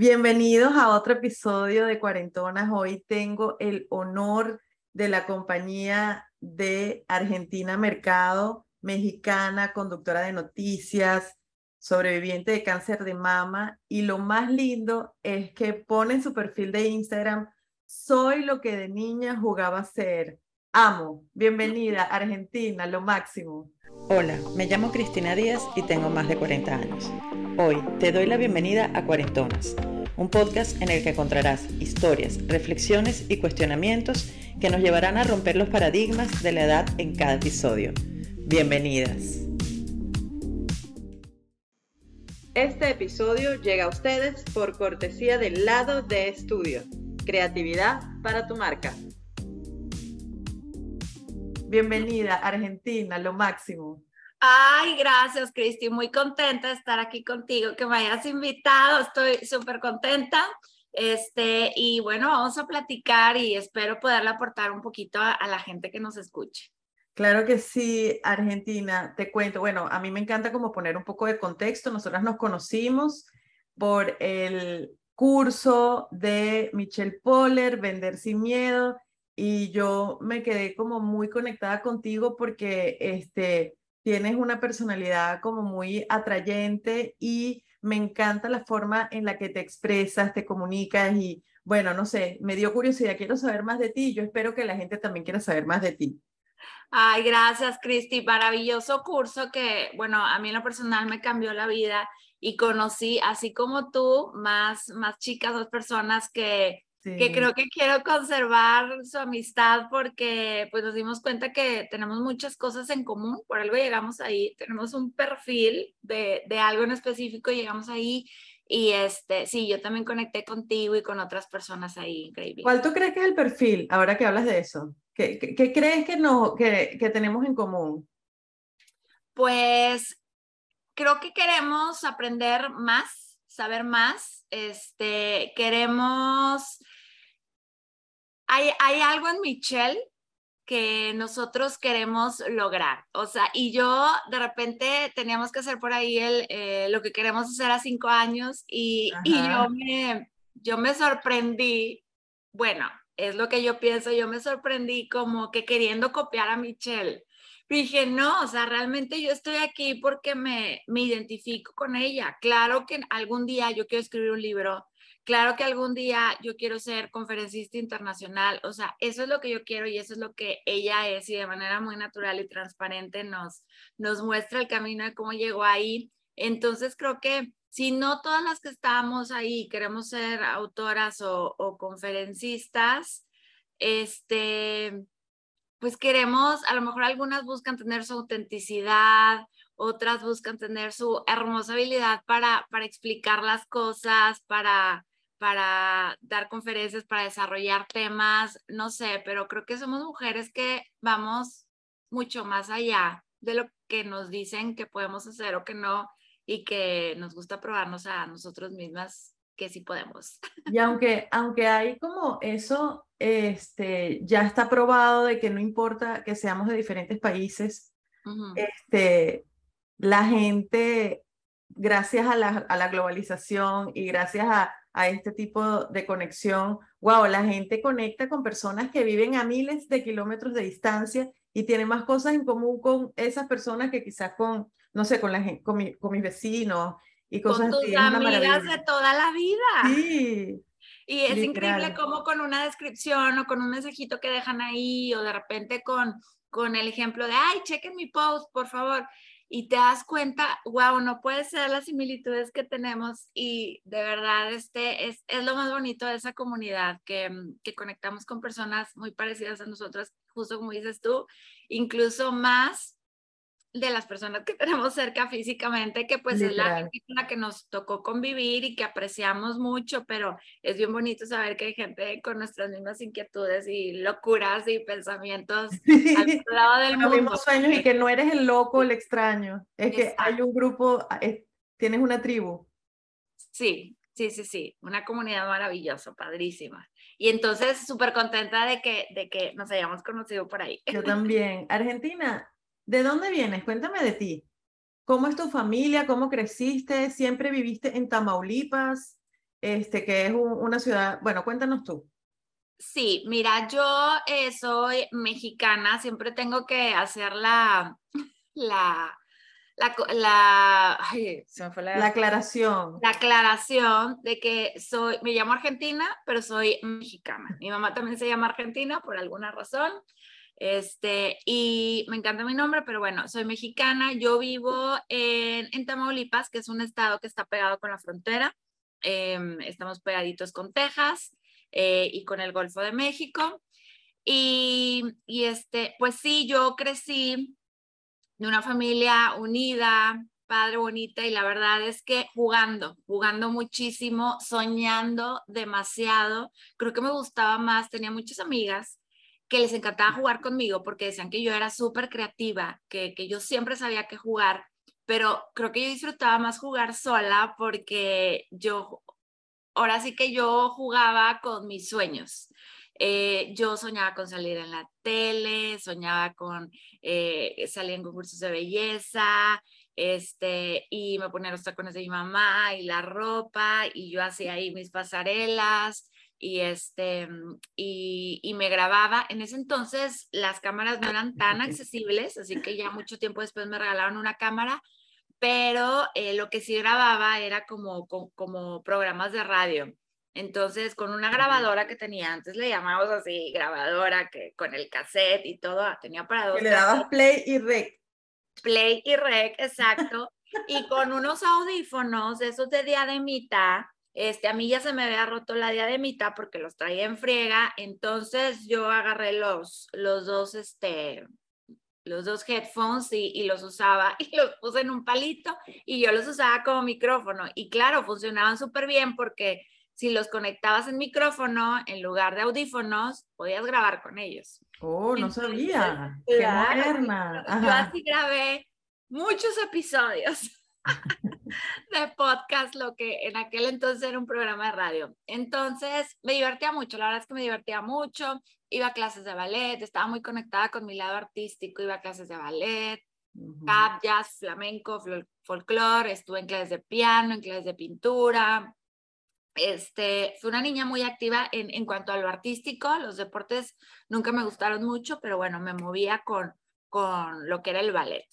Bienvenidos a otro episodio de Cuarentonas. Hoy tengo el honor de la compañía de Argentina Mercado, mexicana, conductora de noticias, sobreviviente de cáncer de mama. Y lo más lindo es que pone en su perfil de Instagram, soy lo que de niña jugaba a ser. Amo. Bienvenida, Argentina, lo máximo. Hola, me llamo Cristina Díaz y tengo más de 40 años. Hoy te doy la bienvenida a Cuarentonas, un podcast en el que encontrarás historias, reflexiones y cuestionamientos que nos llevarán a romper los paradigmas de la edad en cada episodio. Bienvenidas. Este episodio llega a ustedes por cortesía del lado de estudio. Creatividad para tu marca. Bienvenida, Argentina, lo máximo. Ay, gracias, Cristi. Muy contenta de estar aquí contigo, que me hayas invitado. Estoy súper contenta. Este, y bueno, vamos a platicar y espero poderle aportar un poquito a, a, la gente que nos escuche. Claro que sí, Argentina. Te cuento, bueno, a mí me encanta como poner un poco de contexto. Nosotras nos conocimos por el curso de Michelle Poller, Vender sin Miedo, y yo me quedé como muy conectada contigo porque este tienes una personalidad como muy atrayente y me encanta la forma en la que te expresas, te comunicas y bueno, no sé, me dio curiosidad, quiero saber más de ti, yo espero que la gente también quiera saber más de ti. Ay, gracias, Cristi. Maravilloso curso que, bueno, a mí en lo personal me cambió la vida y conocí, así como tú, más, más chicas, dos personas que que creo que quiero conservar su amistad porque pues nos dimos cuenta que tenemos muchas cosas en común, por algo llegamos ahí, tenemos un perfil de, de algo en específico, llegamos ahí y este, sí, yo también conecté contigo y con otras personas ahí, increíble. ¿Cuál tú crees que es el perfil, ahora que hablas de eso? ¿Qué, qué, qué crees que, no, que, que tenemos en común? Pues creo que queremos aprender más, saber más, este, queremos hay, hay algo en Michelle que nosotros queremos lograr. O sea, y yo de repente teníamos que hacer por ahí el, eh, lo que queremos hacer a cinco años y, y, yo, me, yo me sorprendí, bueno, es lo que yo pienso, yo me sorprendí como que queriendo copiar a Michelle. Dije, no, o sea, realmente yo estoy aquí porque me, me identifico con ella. Claro que algún día yo quiero escribir un libro, Claro que algún día yo quiero ser conferencista internacional, o sea, eso es lo que yo quiero y eso es lo que ella es y de manera muy natural y transparente nos, nos muestra el camino de cómo llegó ahí. Entonces creo que si no todas las que estamos ahí queremos ser autoras o, conferencistas, este, pues queremos, a lo mejor algunas buscan tener su autenticidad, otras buscan tener su hermosa habilidad para, para explicar las cosas, para, para dar conferencias, para desarrollar temas, no sé, pero creo que somos mujeres que vamos mucho más allá de lo que nos dicen que podemos hacer o que no, y que nos gusta probarnos a nosotros mismas que sí podemos. Y aunque, aunque hay como eso, este, ya está probado de que no importa que seamos de diferentes países, uh -huh. este, la gente, gracias a la, a la globalización y gracias a a este tipo de conexión. Wow, la gente conecta con personas que viven a miles de kilómetros de distancia y tiene más cosas en común con esas personas que quizás con, no sé, con, la, con, mi, con mis vecinos y cosas con tus amigas de toda la vida. Sí. Y es literal. increíble cómo con una descripción o con un mensajito que dejan ahí o de repente con, con el ejemplo de, ay, chequen mi post, por favor y te das cuenta, wow, no puede ser las similitudes que tenemos y de verdad este es, es lo más bonito de esa comunidad, que, mm, que conectamos con personas muy parecidas a nosotras, justo como dices tú, incluso más de las personas que tenemos cerca físicamente, que pues Literal. es la gente con la que nos tocó convivir y que apreciamos mucho, pero es bien bonito saber que hay gente con nuestras mismas inquietudes y locuras y pensamientos al otro lado del Los mismos sueños y que no eres el loco, el extraño, es que hay un grupo, es, tienes una tribu. Sí, sí, sí, sí, una comunidad maravillosa, padrísima. Y entonces súper contenta de que, de que nos hayamos conocido por ahí. Yo también. Argentina, ¿De dónde vienes? Cuéntame de ti. ¿Cómo es tu familia? ¿Cómo creciste? ¿Siempre viviste en Tamaulipas? este, que es una ciudad, bueno, cuéntanos tú. Sí, mira, yo eh, soy mexicana, siempre tengo que hacer la, la, la, la, se me fue la, la, aclaración. La aclaración de que soy, me llamo Argentina, pero soy mexicana. Mi mamá también se llama Argentina por alguna razón. Este, y me encanta mi nombre, pero bueno, soy mexicana. Yo vivo en, en Tamaulipas, que es un estado que está pegado con la frontera. Em, estamos pegaditos con Texas. Eh, y con el Golfo de México. Y, y, este, pues sí, yo crecí de una familia unida, padre bonita, y la verdad es que jugando, jugando muchísimo, soñando demasiado. Creo que me gustaba más, tenía muchas amigas que les encantaba jugar conmigo porque decían que yo era súper creativa, que, que yo siempre sabía que jugar, pero creo que yo disfrutaba más jugar sola porque yo ahora sí que yo jugaba con mis sueños. Eh, yo soñaba con salir en la tele, soñaba con eh, salir en concursos de belleza, este, y me ponía los tacones de mi mamá y la ropa, y yo hacía ahí mis pasarelas, y este, y, y me grababa. En ese entonces las cámaras no eran tan accesibles, así que ya mucho tiempo después me regalaron una cámara, pero eh, lo que sí grababa era como, como, programas de radio. Entonces, con una grabadora que tenía, antes le llamábamos así, grabadora, que con el cassette y todo, ah, tenía para dos. Que le dabas play y rec. Play y rec, exacto. y con unos audífonos, esos de diademita, este, a mí ya se me había roto la diademita porque los traía en friega, entonces yo agarré los, los dos, este, los dos headphones y, los usaba y los puse en un palito y yo los usaba como micrófono. Y claro, funcionaban súper bien porque si los conectabas en micrófono en lugar de audífonos, podías grabar con ellos. Oh, no sabía. Qué moderna. Yo así grabé muchos episodios de podcast, lo que en aquel entonces era un programa de radio. Entonces me divertía mucho, la verdad es que me divertía mucho iba a clases de ballet, estaba muy conectada con mi lado artístico, iba a clases de ballet, cap, jazz, flamenco, folclore, estuve en clases de piano, en clases de pintura. Este, fui una niña muy activa en, en cuanto a lo artístico, los deportes nunca me gustaron mucho, pero bueno, me movía con, con lo que era el ballet.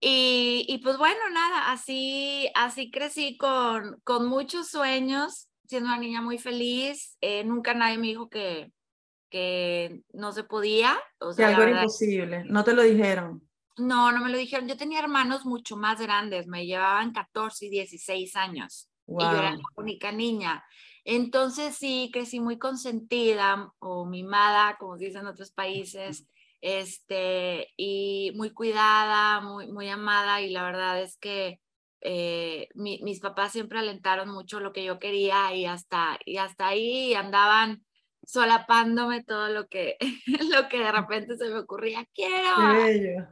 Y, y, pues bueno, nada, así, así crecí con, con muchos sueños, siendo una niña muy feliz. Eh, nunca nadie me dijo que, que no se podía. O sea, que algo era imposible, no te lo dijeron. No, no me lo dijeron. Yo tenía hermanos mucho más grandes, me llevaban 14 y 16 años. Y yo era la única niña. Entonces sí, crecí muy consentida o mimada, como se dice en otros países, este, y muy cuidada, muy, muy amada. Y la verdad es que eh, mis papás siempre alentaron mucho lo que yo quería y hasta, y hasta ahí andaban solapándome todo lo que, lo que de repente se me ocurría. Quiero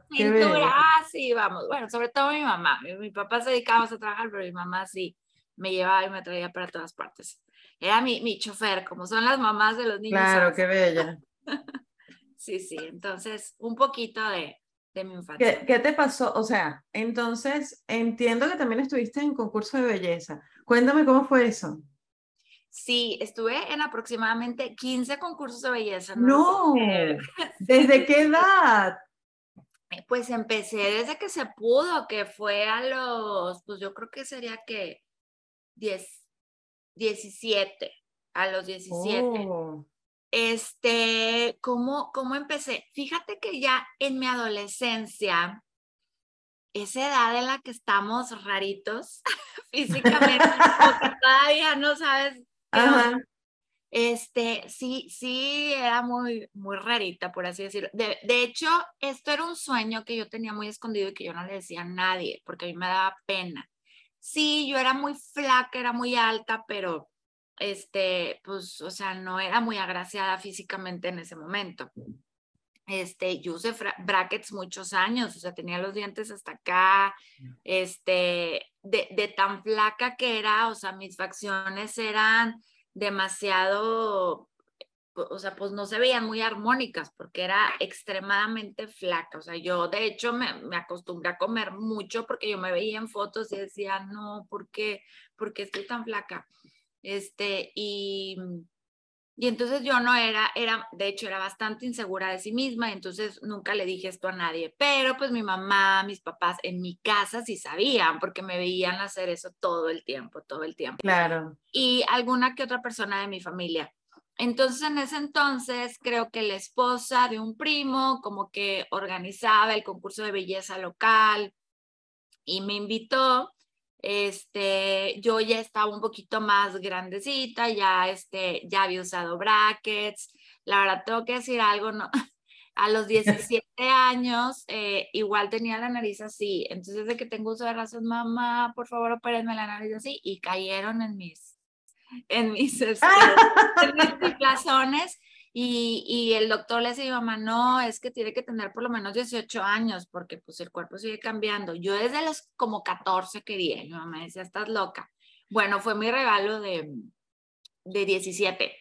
pintura, sí, vamos. Bueno, sobre todo mi mamá. Mi, papá se dedicaba a trabajar, pero mi mamá sí me llevaba y me traía para todas partes. Era mi, mi chofer, como son las mamás de los niños. Claro, qué bella. sí, sí, entonces un poquito de, de mi infancia. ¿Qué, ¿Qué, te pasó? O sea, entonces entiendo que también estuviste en concurso de belleza. Cuéntame cómo fue eso. Sí, estuve en aproximadamente 15 concursos de belleza. No, ¿desde qué edad? Pues empecé desde que se pudo, que fue a los, pues yo creo que sería que 10, 17, a los 17. Este, ¿cómo, ¿cómo empecé? Fíjate que ya en mi adolescencia, esa edad en la que estamos raritos físicamente, porque todavía no sabes este, sí, sí, era muy, muy rarita, por así decirlo. De, de, hecho, esto era un sueño que yo tenía muy escondido y que yo no le decía a nadie, porque a mí me daba pena. Sí, yo era muy flaca, era muy alta, pero, este, pues, o sea, no era muy agraciada físicamente en ese momento. Este, yo usé brackets muchos años, o sea, tenía los dientes hasta acá, este, de, de tan flaca que era, o sea, mis facciones eran demasiado, o sea, pues no se veían muy armónicas porque era extremadamente flaca. O sea, yo de hecho me, me acostumbré a comer mucho porque yo me veía en fotos y decía, no, ¿por qué? ¿Por qué estoy tan flaca? Este, y, y entonces yo no era, era, de hecho, era bastante insegura de sí misma, y entonces nunca le dije esto a nadie, pero pues mi mamá, mis papás en mi casa sí sabían, porque me veían hacer eso todo el tiempo, todo el tiempo. Claro. Y alguna que otra persona de mi familia. Entonces, en ese entonces, creo que la esposa de un primo como que organizaba el concurso de belleza local y me invitó. Este, yo ya estaba un poquito más grandecita, ya, este, ya había usado brackets. La verdad, tengo que decir algo, ¿no? A los 17 años, eh, igual tenía la nariz así. Entonces, de que tengo uso de razón, mamá, por favor, opérenme la nariz así. Y cayeron en mis en mis, este, y, y, el doctor le decía mamá, no, es que tiene que tener por lo menos 18 años porque pues el cuerpo sigue cambiando. Yo desde los como 14 quería, mi mamá decía, estás loca. Bueno, fue mi regalo de, de 17.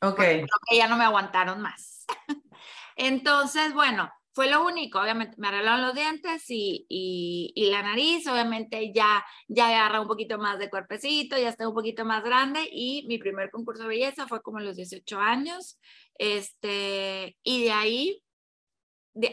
Ok. Creo que ya no me aguantaron más. Entonces, bueno, fue lo único, obviamente me arreglaron los dientes y, y, la nariz, obviamente ya, ya agarra un poquito más de cuerpecito, ya está un poquito más grande y mi primer concurso de belleza fue como a los 18 años, este, y de ahí,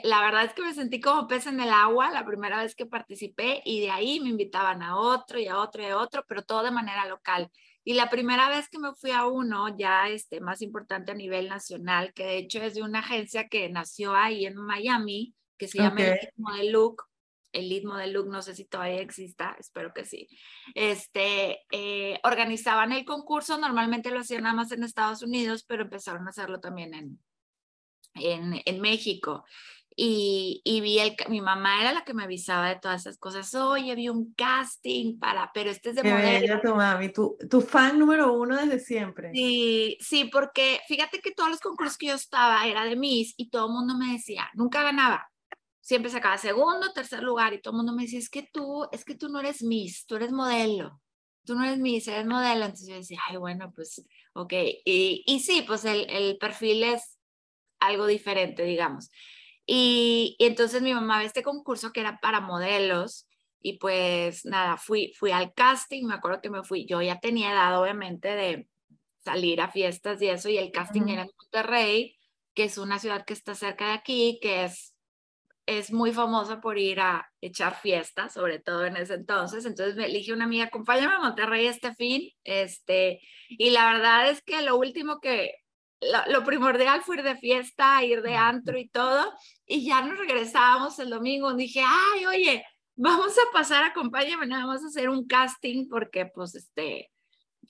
la verdad es que me sentí como pez en el agua la primera vez que participé y de ahí me invitaban a otro y a otro y a otro, pero todo de manera local. Y la primera vez que me fui a uno, ya este, más importante a nivel nacional, que de hecho es de una agencia que nació ahí en Miami, que se llama el Lead Model Look. El Lead Model Look, no sé si todavía exista, espero que sí. Este, eh, organizaban el concurso, normalmente lo hacían nada más en Estados Unidos, pero empezaron a hacerlo también en, en, en México y, y vi el, mi mamá era la que me avisaba de todas esas cosas. Oye, vi un casting para, pero este es de Qué modelo. tu mami, tu, tu fan número uno desde siempre. Sí, sí, porque fíjate que todos los concursos que yo estaba era de Miss y todo el mundo me decía, nunca ganaba. Siempre sacaba segundo, tercer lugar y todo el mundo me decía, es que tú, es que tú no eres Miss, tú eres modelo. Tú no eres Miss, eres modelo. Entonces yo decía, ay, bueno, pues, ok. Y, y sí, pues el, el perfil es algo diferente, digamos. Y, entonces mi mamá ve este concurso que era para modelos y pues nada, fui, fui al casting, me acuerdo que me fui, yo ya tenía edad obviamente de salir a fiestas y eso, y el casting era en Monterrey, que es una ciudad que está cerca de aquí, que es, es muy famosa por ir a echar fiestas, sobre todo en ese entonces. Entonces me elige una amiga, acompáñame a Monterrey este fin, este, y la verdad es que lo último que, lo, primordial fue ir de fiesta, ir de antro y todo, y ya nos regresábamos el domingo, dije, ay, oye, vamos a pasar, acompáñame, nada más a hacer un casting, porque pues este,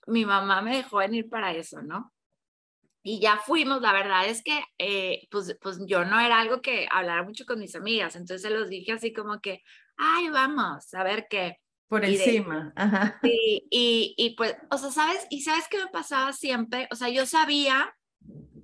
mi mamá me dejó venir para eso, ¿no? Y ya fuimos, la verdad es que eh, pues, pues yo no era algo que hablara mucho con mis amigas, entonces se los dije así como que, ay, vamos, a ver qué. Por encima, ajá. Y, y, y pues, o sea, ¿sabes? Y ¿sabes qué me pasaba siempre? O sea, yo sabía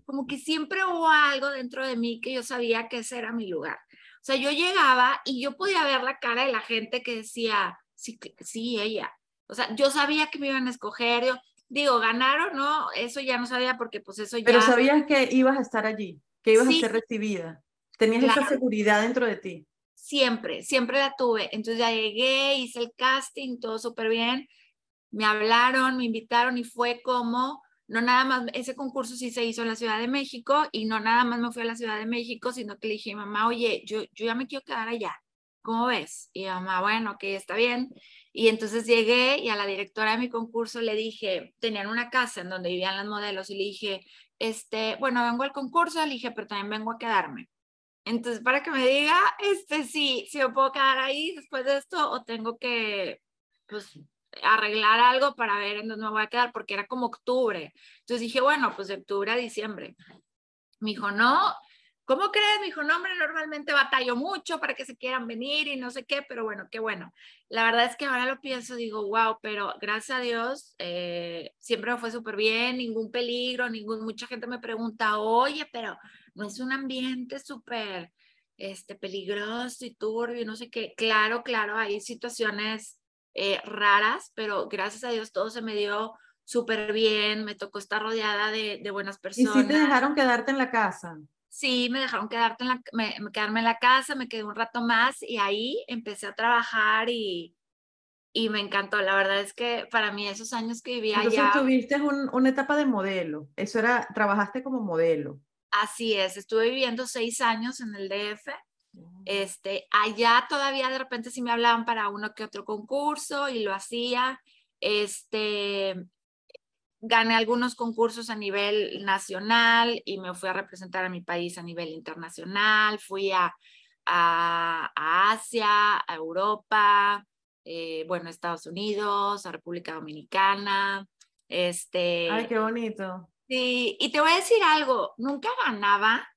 como que siempre hubo algo dentro de mí que yo sabía que ese era mi lugar. O sea, yo llegaba y yo podía ver la cara de la gente que decía, sí, sí, ella. O sea, yo sabía que me iban a escoger. Yo, digo, ganar o no, eso ya no sabía porque pues eso ya... Pero sabías que ibas a estar allí, que ibas a ser recibida. Tenías esa seguridad dentro de ti. Siempre, siempre la tuve. Entonces ya llegué, hice el casting, todo súper bien. Me hablaron, me invitaron y fue como no nada más, ese concurso sí se hizo en la Ciudad de México y no nada más me fui a la Ciudad de México, sino que le dije, mamá, oye, yo, yo ya me quiero quedar allá, ¿cómo ves? Y mamá, bueno, ok, está bien. Y entonces llegué y a la directora de mi concurso le dije, tenían una casa en donde vivían las modelos y le dije, este, bueno, vengo al concurso, le dije, pero también vengo a quedarme. Entonces, para que me diga, este, sí, si me puedo quedar ahí después de esto o tengo que, pues, arreglar algo para ver en dónde me voy a quedar, porque era como octubre. Entonces dije, bueno, pues de octubre a diciembre. Me dijo, no, ¿cómo crees? Me dijo, no, hombre, normalmente batallo mucho para que se quieran venir y no sé qué, pero bueno, qué bueno. La verdad es que ahora lo pienso, digo, wow, pero gracias a Dios, eh, siempre me fue súper bien, ningún peligro, ningún, mucha gente me pregunta, oye, pero no es un ambiente súper este, peligroso y turbio, no sé qué. Claro, claro, hay situaciones eh, raras, pero gracias a Dios todo se me dio súper bien, me tocó estar rodeada de, de, buenas personas. ¿Y si te dejaron quedarte en la casa? Sí, me dejaron quedarte en la, me, quedarme en la casa, me quedé un rato más y ahí empecé a trabajar y, y me encantó. La verdad es que para mí esos años que vivía Entonces allá. tuviste una etapa de modelo. Eso era, trabajaste como modelo. Así es, estuve viviendo seis años en el DF. Este, allá todavía de repente sí me hablaban para uno que otro concurso y lo hacía. Este, gané algunos concursos a nivel nacional y me fui a representar a mi país a nivel internacional. Fui a, a, a Asia, a Europa, eh, bueno, Estados Unidos, a República Dominicana. Este, Ay, qué bonito. Sí, y te voy a decir algo, nunca ganaba,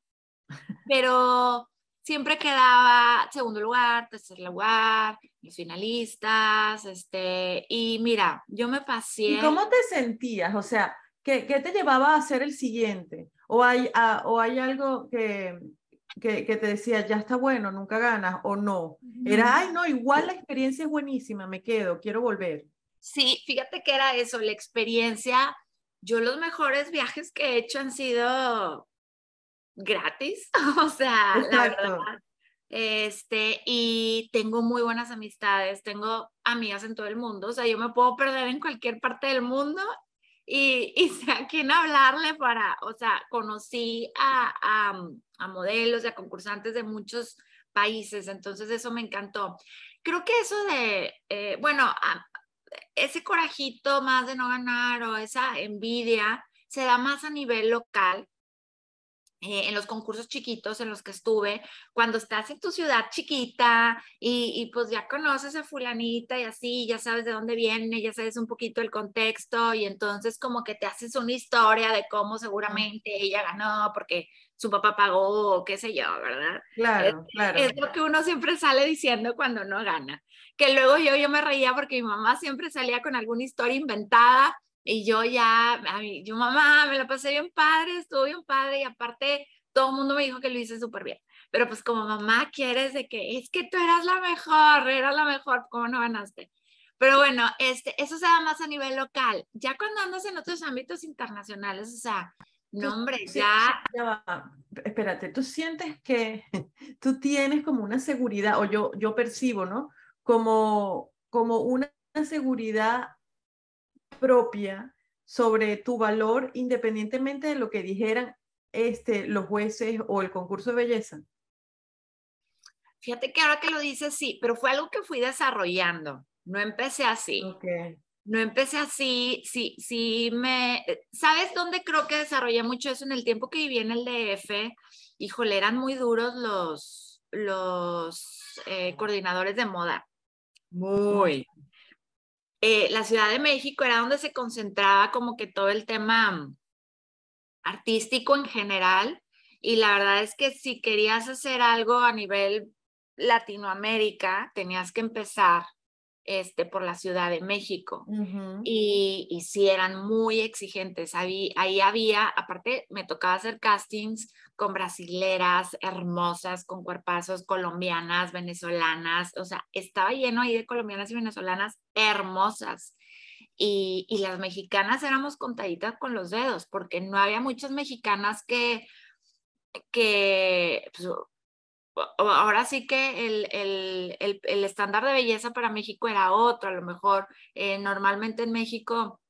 pero siempre quedaba segundo lugar, tercer lugar, los finalistas, este, y mira, yo me pasé. ¿Y cómo te sentías? O sea, ¿qué, qué te llevaba a ser el siguiente? ¿O hay, o hay algo que, que, que, te decía, ya está bueno, nunca ganas, o no? Era, ay, no, igual la experiencia es buenísima, me quedo, quiero volver. Sí, fíjate que era eso, la experiencia. Yo los mejores viajes que he hecho han sido gratis, o sea, Exacto. la verdad. Este, y tengo muy buenas amistades, tengo amigas en todo el mundo, o sea, yo me puedo perder en cualquier parte del mundo y, y sé a quién hablarle para, o sea, conocí a, a, a modelos y a concursantes de muchos países, entonces eso me encantó. Creo que eso de, eh, bueno, a, ese corajito más de no ganar o esa envidia se da más a nivel local, eh, en los concursos chiquitos en los que estuve, cuando estás en tu ciudad chiquita y, y, pues ya conoces a fulanita y así, ya sabes de dónde viene, ya sabes un poquito el contexto y entonces como que te haces una historia de cómo seguramente ella ganó porque su papá pagó o qué sé yo, ¿verdad? Claro, es, claro. Es lo que uno siempre sale diciendo cuando no gana. Que luego yo, yo me reía porque mi mamá siempre salía con alguna historia inventada y yo ya, a mí, yo mamá, me la pasé bien padre, estuvo bien padre y aparte todo el mundo me dijo que lo hice súper bien. Pero pues como mamá quieres de que es que tú eras la mejor, eras la mejor, ¿cómo no ganaste? Pero bueno, este, eso se da más a nivel local. Ya cuando andas en otros ámbitos internacionales, o sea, no hombre, ya... ya va. Espérate, tú sientes que tú tienes como una seguridad, o yo, yo percibo, ¿no? Como, como una seguridad propia sobre tu valor independientemente de lo que dijeran este, los jueces o el concurso de belleza? Fíjate que ahora que lo dices, sí, pero fue algo que fui desarrollando. No empecé así. Okay. No empecé así, sí, sí me... ¿Sabes dónde creo que desarrollé mucho eso? En el tiempo que viví en el DF, híjole, eran muy duros los, los eh, coordinadores de moda. Muy. Eh, la Ciudad de México era donde se concentraba como que todo el tema artístico en general y la verdad es que si querías hacer algo a nivel Latinoamérica, tenías que empezar este, por la Ciudad de México. Uh -huh. y, y sí eran muy exigentes. Ahí, ahí había, aparte me tocaba hacer castings con brasileras hermosas, con cuerpazos colombianas, venezolanas, o sea, estaba lleno ahí de colombianas y venezolanas hermosas. Y, y las mexicanas éramos contaditas con los dedos, porque no había muchas mexicanas que, que pues, ahora sí que el, el, el, estándar de belleza para México era otro, a lo mejor eh, normalmente en México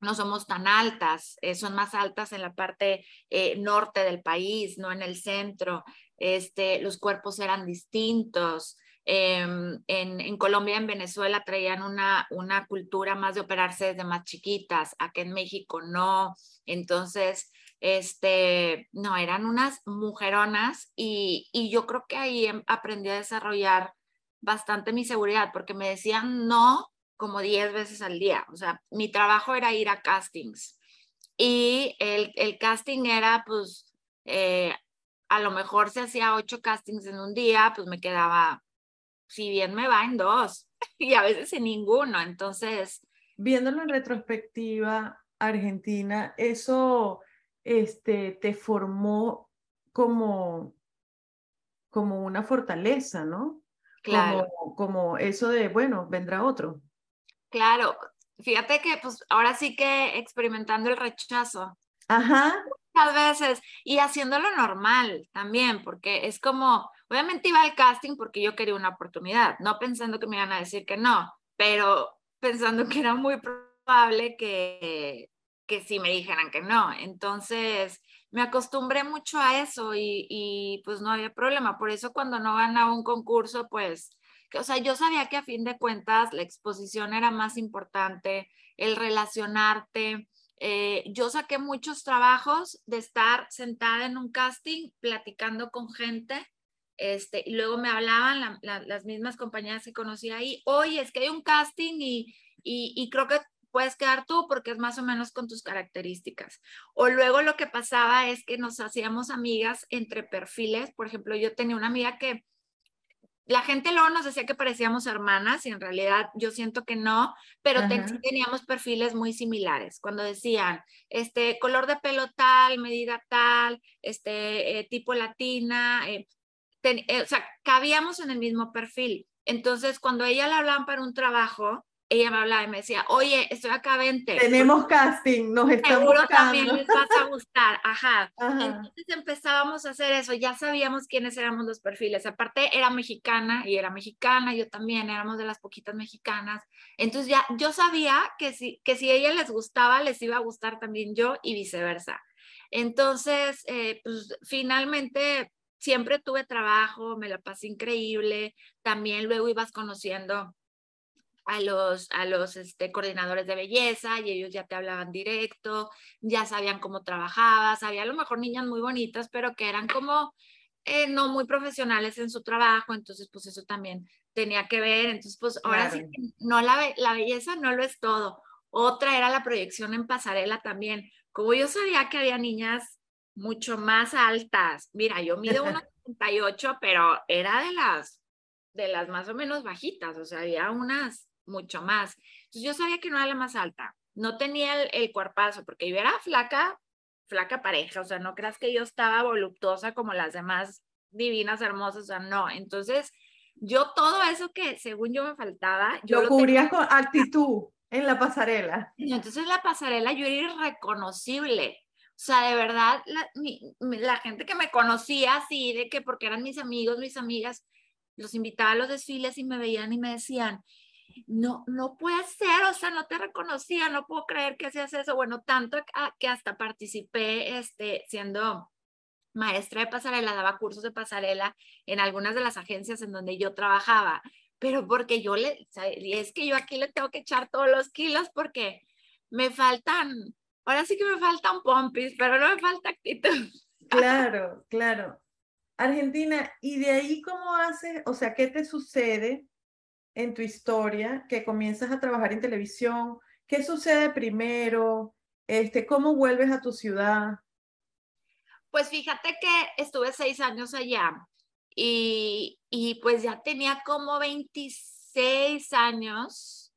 no somos tan altas, eh, son más altas en la parte eh, norte del país, no en el centro, este, los cuerpos eran distintos. Eh, en, en, Colombia, en Venezuela traían una, una cultura más de operarse desde más chiquitas, acá en México no, entonces este, no, eran unas mujeronas y, y yo creo que ahí em, aprendí a desarrollar bastante mi seguridad porque me decían no como 10 veces al día. O sea, mi trabajo era ir a castings y el, el casting era pues, eh, a lo mejor se hacía ocho castings en un día, pues me quedaba, si bien me va, en dos y a veces en ninguno. Entonces... Viéndolo en retrospectiva, Argentina, eso este, te formó como, como una fortaleza, ¿no? Claro. Como, como eso de, bueno, vendrá otro. Claro, fíjate que pues ahora sí que experimentando el rechazo. Ajá. Muchas veces y haciéndolo normal también, porque es como, obviamente iba al casting porque yo quería una oportunidad, no pensando que me iban a decir que no, pero pensando que era muy probable que, que sí me dijeran que no. Entonces, me acostumbré mucho a eso y, pues no había problema. Por eso cuando no ganaba un concurso, pues, que, o sea, yo sabía que a fin de cuentas la exposición era más importante, el relacionarte. Eh, yo saqué muchos trabajos de estar sentada en un casting platicando con gente. Este, y luego me hablaban las mismas compañías que conocí ahí, oye, es que hay un casting y, y, y creo que puedes quedar tú porque es más o menos con tus características. O luego lo que pasaba es que nos hacíamos amigas entre perfiles. Por ejemplo, yo tenía una amiga que la gente luego nos decía que parecíamos hermanas y en realidad yo siento que no, pero teníamos perfiles muy similares. Cuando decían, este, color de pelo tal, medida tal, este, eh, tipo latina, eh, eh, o sea, cabíamos en el mismo perfil. Entonces, cuando ella le hablaban para un trabajo, ella me hablaba y me decía, oye, estoy acá, vente. Tenemos casting, nos están Seguro también les vas a gustar, ajá. Entonces empezábamos a hacer eso, ya sabíamos quiénes éramos los perfiles. Aparte era mexicana y era mexicana, yo también éramos de las poquitas mexicanas. Entonces ya yo sabía que si, que si a ella les gustaba, les iba a gustar también yo y viceversa. Entonces, eh, pues finalmente siempre tuve trabajo, me la pasé increíble. También luego ibas conociendo a los, a los este, coordinadores de belleza y ellos ya te hablaban directo, ya sabían cómo trabajabas, había a lo mejor niñas muy bonitas, pero que eran como eh, no muy profesionales en su trabajo, entonces pues eso también tenía que ver, entonces pues ahora sí, no la, la belleza no lo es todo. Otra era la proyección en pasarela también. Como yo sabía que había niñas mucho más altas, mira, yo mido 1,78, pero era de las de las más o menos bajitas, o sea, había unas mucho más. Entonces yo sabía que no era la más alta, no tenía el, cuerpazo, porque yo era flaca, flaca pareja, o sea, no creas que yo estaba voluptuosa como las demás divinas, hermosas, o sea, no. Entonces, yo todo eso que según yo me faltaba, yo lo, cubría con actitud en la pasarela. Entonces, la pasarela yo era irreconocible. O sea, de verdad, la, la gente que me conocía así, de que porque eran mis amigos, mis amigas, los invitaba a los desfiles y me veían y me decían, no, no puede ser, o sea, no te reconocía, no puedo creer que hacías eso. Bueno, tanto que hasta participé este, siendo maestra de pasarela, daba cursos de pasarela en algunas de las agencias en donde yo trabajaba, pero porque yo le, es que yo aquí le tengo que echar todos los kilos porque me faltan, ahora sí que me faltan pompis, pero no me falta actitud. Claro, claro. Argentina, ¿y de ahí cómo haces? O sea, ¿qué te sucede en tu historia que comienzas a trabajar en televisión? ¿Qué sucede primero? Este, ¿Cómo vuelves a tu ciudad? Pues fíjate que estuve seis años allá y, y pues ya tenía como 26 años,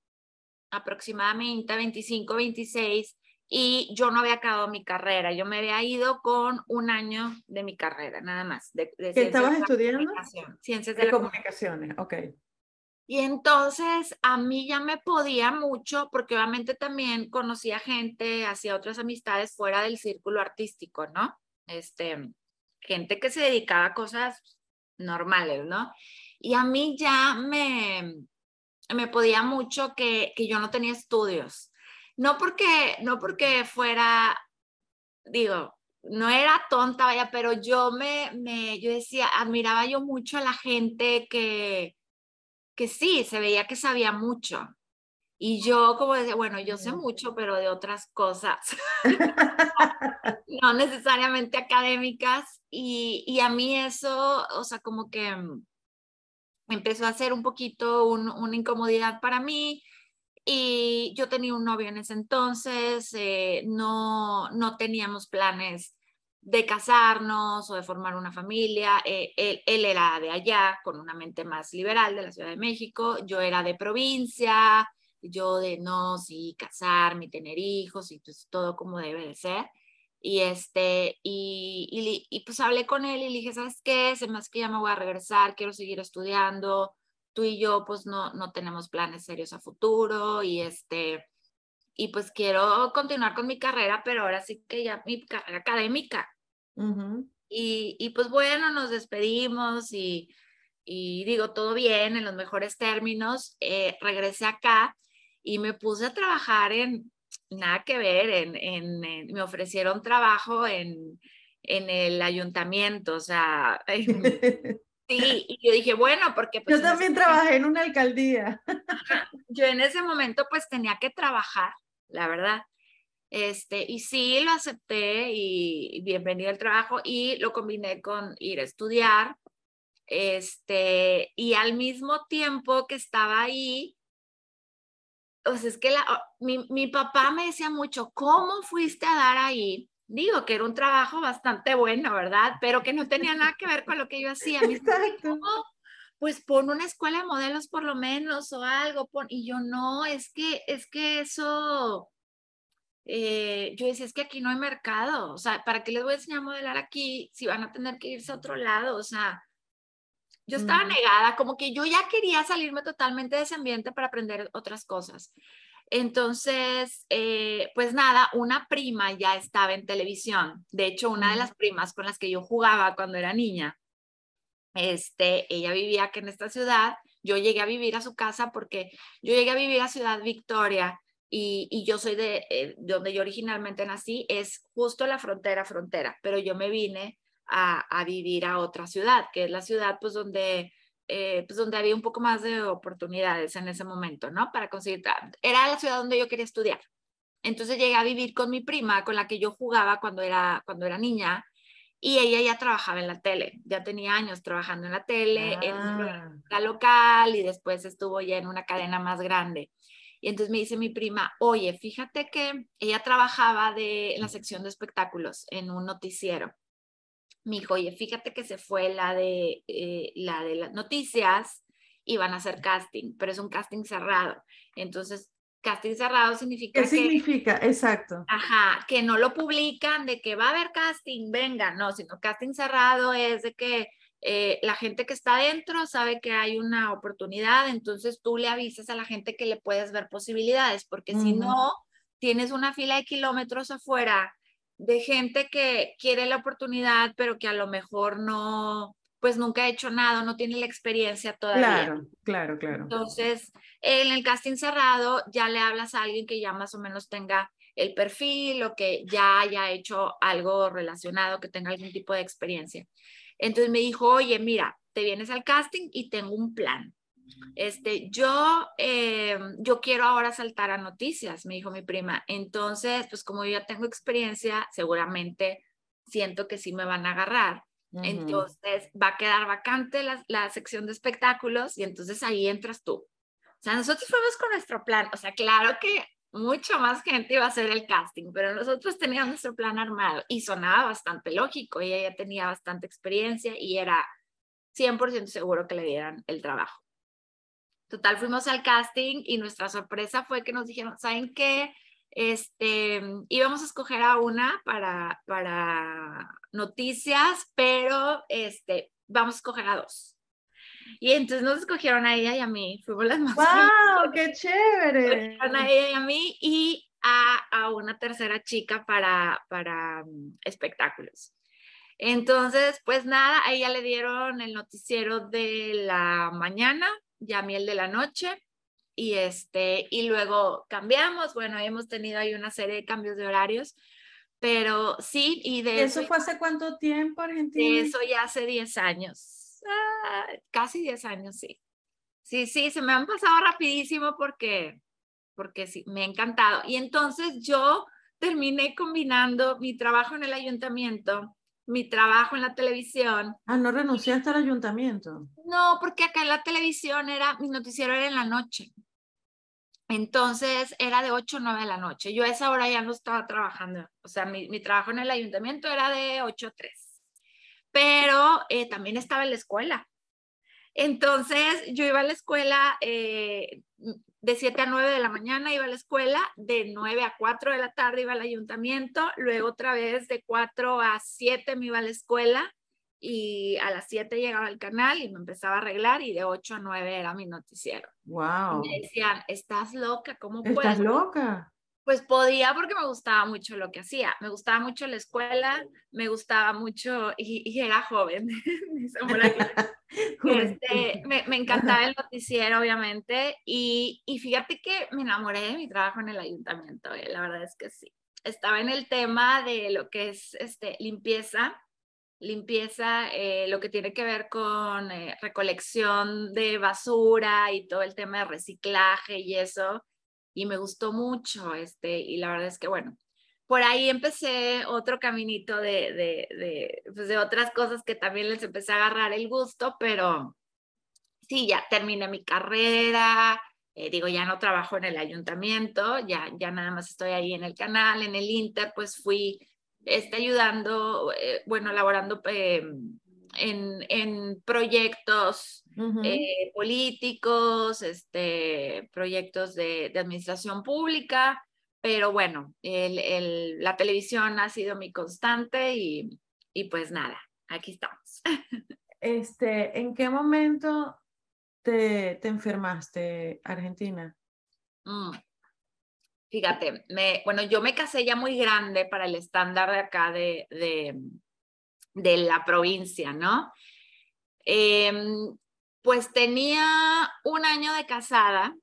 aproximadamente 25, 26, y yo no había acabado mi carrera, yo me había ido con un año de mi carrera, nada más. De, ¿Qué estabas estudiando? Ciencias de, comunicaciones, ok. Y entonces a mí ya me podía mucho, porque obviamente también conocía gente, hacía otras amistades fuera del círculo artístico, ¿no? Este, gente que se dedicaba a cosas normales, ¿no? Y a mí ya me, me podía mucho que, que yo no tenía estudios. No porque, no porque fuera, digo, no era tonta, vaya, pero yo me, me, yo decía, admiraba yo mucho a la gente que, que sí, se veía que sabía mucho. Y yo como decía, bueno, yo sé mucho, pero de otras cosas, no necesariamente académicas. Y, y, a mí eso, o sea, como que empezó a ser un poquito una incomodidad para mí. Y yo tenía un novio en ese entonces, eh, no, no teníamos planes de casarnos o de formar una familia. Eh, él, él, era de allá, con una mente más liberal de la Ciudad de México. Yo era de provincia, yo de no, sí, casarme tener hijos y pues todo como debe de ser. Y, este, y, y, y, pues hablé con él y le dije, ¿sabes qué? Se hace que ya me voy a regresar, quiero seguir estudiando. Tú y yo pues no, no tenemos planes serios a futuro y este, y pues quiero continuar con mi carrera, pero ahora sí que ya mi carrera académica. y, y, pues bueno, nos despedimos y, y digo, todo bien, en los mejores términos, eh, regresé acá y me puse a trabajar en, nada que ver, en, en, me ofrecieron trabajo en, en el ayuntamiento, o sea, sí, y yo dije, bueno, porque... Pues, yo también trabajé en una alcaldía. yo en ese momento pues tenía que trabajar, la verdad. Este, y sí, lo acepté y bienvenido al trabajo y lo combiné con ir a estudiar. Este, y al mismo tiempo que estaba ahí, o sea, es que la, mi, mi papá me decía mucho, ¿cómo fuiste a dar ahí? Digo que era un trabajo bastante bueno, ¿verdad? Pero que no tenía nada que ver con lo que yo hacía. Pues pon una escuela de modelos por lo menos o algo. Pon... Y yo no, es que, es que eso, eh, yo decía, es que aquí no hay mercado, o sea, ¿para qué les voy a enseñar a modelar aquí si van a tener que irse a otro lado? O sea, yo estaba negada, como que yo ya quería salirme totalmente de ese ambiente para aprender otras cosas. Entonces, eh, pues nada, una prima ya estaba en televisión. De hecho, una de las primas con las que yo jugaba cuando era niña, este, ella vivía aquí en esta ciudad. Yo llegué a vivir a su casa porque yo llegué a vivir a Ciudad Victoria y, yo soy de, eh, donde yo originalmente nací, es justo la frontera, frontera, pero yo me vine a, a vivir a otra ciudad, que es la ciudad pues donde, eh, pues donde había un poco más de oportunidades en ese momento, ¿no? Para conseguir, era la ciudad donde yo quería estudiar. Entonces llegué a vivir con mi prima, con la que yo jugaba cuando era, cuando era niña, y ella ya trabajaba en la tele, ya tenía años trabajando en la tele, en ah. la local y después estuvo ya en una cadena más grande. Y entonces me dice mi prima, oye, fíjate que ella trabajaba de, en la sección de espectáculos en un noticiero. Me dijo, oye, fíjate que se fue la de, eh, la de las noticias y van a hacer casting, pero es un casting cerrado. Entonces, casting cerrado significa ¿Qué significa? Exacto. Ajá, que no lo publican de que va a haber casting, venga, no, sino casting cerrado es de que eh, la gente que está adentro sabe que hay una oportunidad, entonces tú le avisas a la gente que le puedes ver posibilidades, porque si no, tienes una fila de kilómetros afuera de gente que quiere la oportunidad, pero que a lo mejor no, pues nunca ha hecho nada, no tiene la experiencia todavía. Claro, claro, claro. Entonces, en el casting cerrado ya le hablas a alguien que ya más o menos tenga el perfil o que ya haya hecho algo relacionado, que tenga algún tipo de experiencia. Entonces me dijo, oye, mira, te vienes al casting y tengo un plan. Este, yo, eh, yo quiero ahora saltar a noticias, me dijo mi prima. Entonces, pues como yo ya tengo experiencia, seguramente siento que sí me van a agarrar. Entonces, va a quedar vacante la, la, sección de espectáculos y entonces ahí entras tú. O sea, nosotros fuimos con nuestro plan. O sea, claro que mucho más gente iba a hacer el casting, pero nosotros teníamos nuestro plan armado y sonaba bastante lógico. Ella ya tenía bastante experiencia y era 100% seguro que le dieran el trabajo. Total, fuimos al casting y nuestra sorpresa fue que nos dijeron, ¿saben qué? Este, íbamos a escoger a una para, para noticias, pero este, vamos a escoger a dos. Y entonces nos escogieron a ella y a mí, fuimos las más. ¡Wow! ¡Qué chévere! Escogieron a ella y a mí y a, a una tercera chica para, para um, espectáculos. Entonces, pues nada, a ella le dieron el noticiero de la mañana y a mí el de la noche. Y, este, y luego cambiamos, bueno, hemos tenido ahí una serie de cambios de horarios, pero sí, y de eso... ¿Eso fue hace cuánto tiempo, Argentina? De eso ya hace 10 años. Ah, casi 10 años, sí. Sí, sí, se me han pasado rapidísimo porque, porque sí, me ha encantado. Y entonces yo terminé combinando mi trabajo en el ayuntamiento, mi trabajo en la televisión. Ah, ¿no renunciaste al ayuntamiento? No, porque acá en la televisión era, mi noticiero era en la noche. Entonces era de 8 o 9 de la noche. Yo a esa hora ya no estaba trabajando. O sea, mi, mi trabajo en el ayuntamiento era de 8 a 3 pero eh, también estaba en la escuela. Entonces yo iba a la escuela eh, de 7 a 9 de la mañana, iba a la escuela, de 9 a 4 de la tarde iba al ayuntamiento, luego otra vez de 4 a 7 me iba a la escuela y a las 7 llegaba al canal y me empezaba a arreglar y de 8 a 9 era mi noticiero. Wow. Y me decían, "¿Estás loca? ¿Cómo puedes?" ¿Estás loca? Pues podía porque me gustaba mucho lo que hacía. Me gustaba mucho la escuela, me gustaba mucho, y, era joven, este, me, me, encantaba el noticiero, obviamente, y, y, fíjate que me enamoré de mi trabajo en el ayuntamiento, eh, la verdad es que sí. Estaba en el tema de lo que es este, limpieza, limpieza, eh, lo que tiene que ver con eh, recolección de basura y todo el tema de reciclaje y eso y me gustó mucho, este, y la verdad es que bueno, por ahí empecé otro caminito de, de, de, pues de otras cosas que también les empecé a agarrar el gusto, pero sí, ya terminé mi carrera, eh, digo, ya no trabajo en el ayuntamiento, ya, ya nada más estoy ahí en el canal, en el Inter, pues fui este, ayudando, eh, bueno, elaborando eh, en, en proyectos eh, políticos, este, proyectos de, de, administración pública, pero bueno, el, el, la televisión ha sido mi constante y, y pues nada, aquí estamos. Este, ¿En qué momento te, te enfermaste, Argentina? Mm. Fíjate, me, bueno, yo me casé ya muy grande para el estándar de acá de, de, de la provincia, ¿no? Eh, pues tenía un año de casada,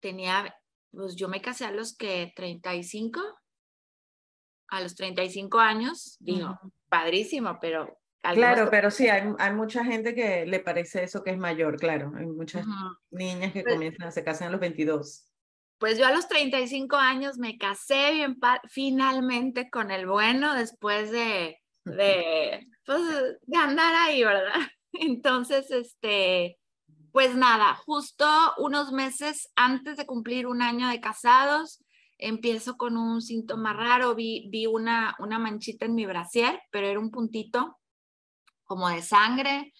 tenía, pues yo me casé a los que 35, a los 35 años, digo, padrísimo, pero... Claro, pero sí, hay, hay, mucha gente que le parece eso que es mayor, claro, hay muchas niñas que pues comienzan, se casan a los 22. Pues yo a los 35 años me casé bien finalmente con el bueno después de, de, pues, de andar ahí, ¿verdad? Entonces, este, pues nada, justo unos meses antes de cumplir un año de casados, empiezo con un síntoma raro, vi, vi una, una manchita en mi brasier, pero era un puntito como de sangre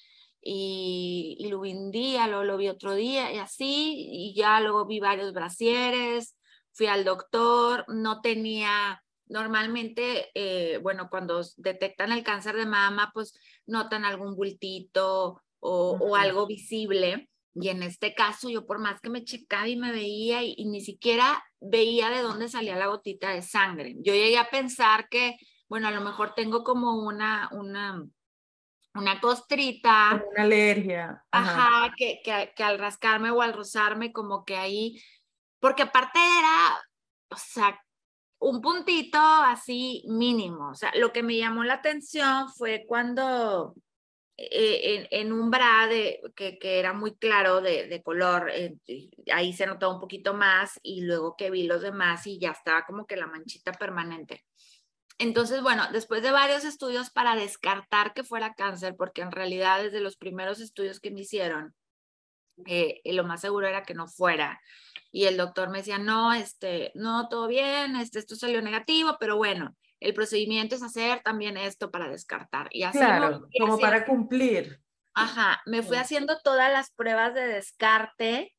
y, y lo vi un día, luego lo vi otro día y así, y ya luego vi varios brasieres, fui al doctor, no tenía normalmente, eh, bueno, cuando detectan el cáncer de mama, pues notan algún bultito o, o, algo visible. Y en este caso, yo por más que me checaba y me veía y, y, ni siquiera veía de dónde salía la gotita de sangre. Yo llegué a pensar que, bueno, a lo mejor tengo como una, una, una costrita. Una alergia. Ajá, ajá que, que, que al rascarme o al rozarme, como que ahí, porque aparte era, o sea, un puntito así mínimo. O sea, lo que me llamó la atención fue cuando eh, en, en, un bra de, que, que, era muy claro de, de color, eh, ahí se notó un poquito más y luego que vi los demás y ya estaba como que la manchita permanente. Entonces, bueno, después de varios estudios para descartar que fuera cáncer, porque en realidad desde los primeros estudios que me hicieron, eh, lo más seguro era que no fuera y el doctor me decía, no, este, no, todo bien, este, esto salió negativo, pero bueno, el procedimiento es hacer también esto para descartar. Y así claro, como para cumplir. Ajá, me fui haciendo todas las pruebas de descarte,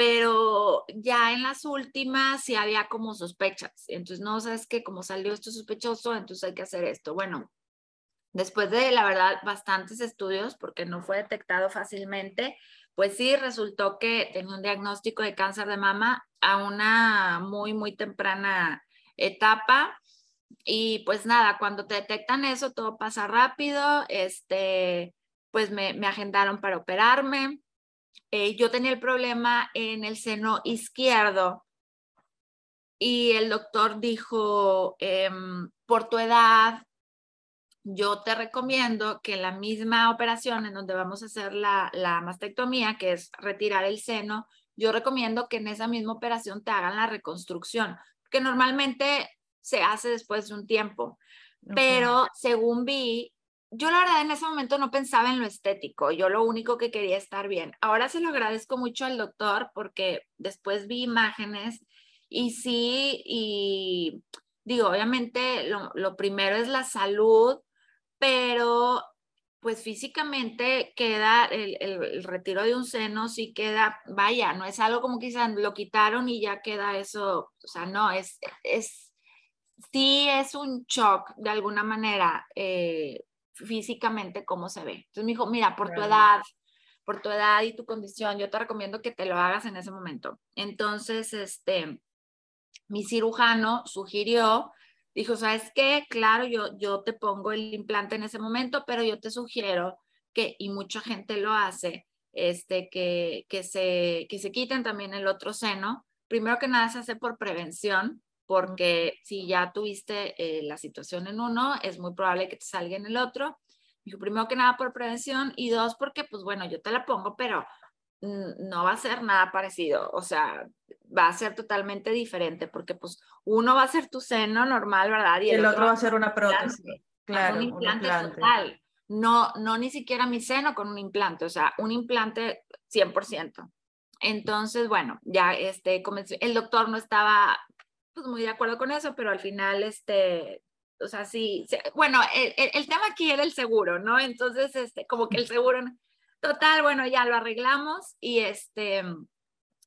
pero ya en las últimas sí había como sospechas. Entonces, no, sabes que como salió esto sospechoso, entonces hay que hacer esto. Bueno, después de, la verdad, bastantes estudios, porque no fue detectado fácilmente, pues sí, resultó que tenía un diagnóstico de cáncer de mama a una muy, muy temprana etapa. Y pues nada, cuando te detectan eso, todo pasa rápido. Este, pues me, me agendaron para operarme. Eh, yo tenía el problema en el seno izquierdo y el doctor dijo, eh, por tu edad, yo te recomiendo que la misma operación en donde vamos a hacer la, la mastectomía, que es retirar el seno, yo recomiendo que en esa misma operación te hagan la reconstrucción, que normalmente se hace después de un tiempo. Okay. Pero según vi, yo la verdad en ese momento no pensaba en lo estético, yo lo único que quería estar bien. Ahora se lo agradezco mucho al doctor porque después vi imágenes y sí, y digo, obviamente lo, lo primero es la salud, pero pues físicamente queda el, el, el, retiro de un seno, sí queda, vaya, no es algo como quizás lo quitaron y ya queda eso, o sea, no, es, es, sí es un shock de alguna manera eh, físicamente cómo se ve. Entonces me dijo, mira, por tu edad, por tu edad y tu condición, yo te recomiendo que te lo hagas en ese momento. Entonces, este, mi cirujano sugirió, dijo, ¿sabes qué? Claro, yo, yo te pongo el implante en ese momento, pero yo te sugiero que, y mucha gente lo hace, este, que, que, se, que se quiten también el otro seno. Primero que nada se hace por prevención, porque si ya tuviste eh, la situación en uno, es muy probable que te salga en el otro. Dijo, primero que nada por prevención y dos, porque pues bueno, yo te la pongo, pero no va a ser nada parecido, o sea, va a ser totalmente diferente, porque pues uno va a ser tu seno normal, ¿verdad? Y el, otro, va a ser una prótesis. Claro, un implante, total. No, no ni siquiera mi seno con un implante, o sea, un implante 100%. Entonces, bueno, ya este, el doctor no estaba pues, muy de acuerdo con eso, pero al final, este, o sea, sí, bueno, el, el, tema aquí era el seguro, ¿no? Entonces, este, como que el seguro, total, bueno, ya lo arreglamos y este,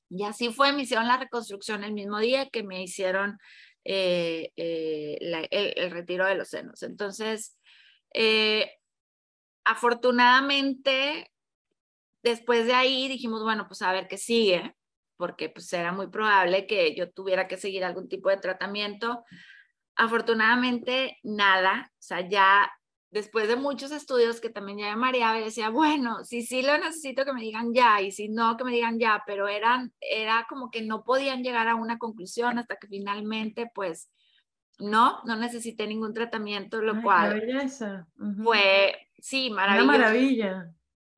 y así fue, me hicieron la reconstrucción el mismo día que me hicieron eh, eh, el, retiro de los senos. Entonces, eh, afortunadamente, después de ahí dijimos, bueno, pues a ver qué sigue, porque pues era muy probable que yo tuviera que seguir algún tipo de tratamiento. Afortunadamente, nada, o sea, ya después de muchos estudios que también ya me mareaba y decía, bueno, si sí lo necesito que me digan ya y si no, que me digan ya, pero eran, era como que no podían llegar a una conclusión hasta que finalmente, pues, no, no necesité ningún tratamiento, lo cual belleza. fue, sí, maravilloso. Una maravilla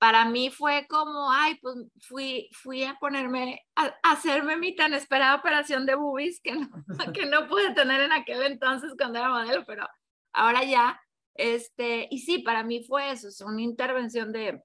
para mí fue como, ay, pues fui, fui a ponerme, a, hacerme mi tan esperada operación de boobies que no, que no pude tener en aquel entonces cuando era modelo, pero ahora ya, este, y sí, para mí fue eso, es una intervención de,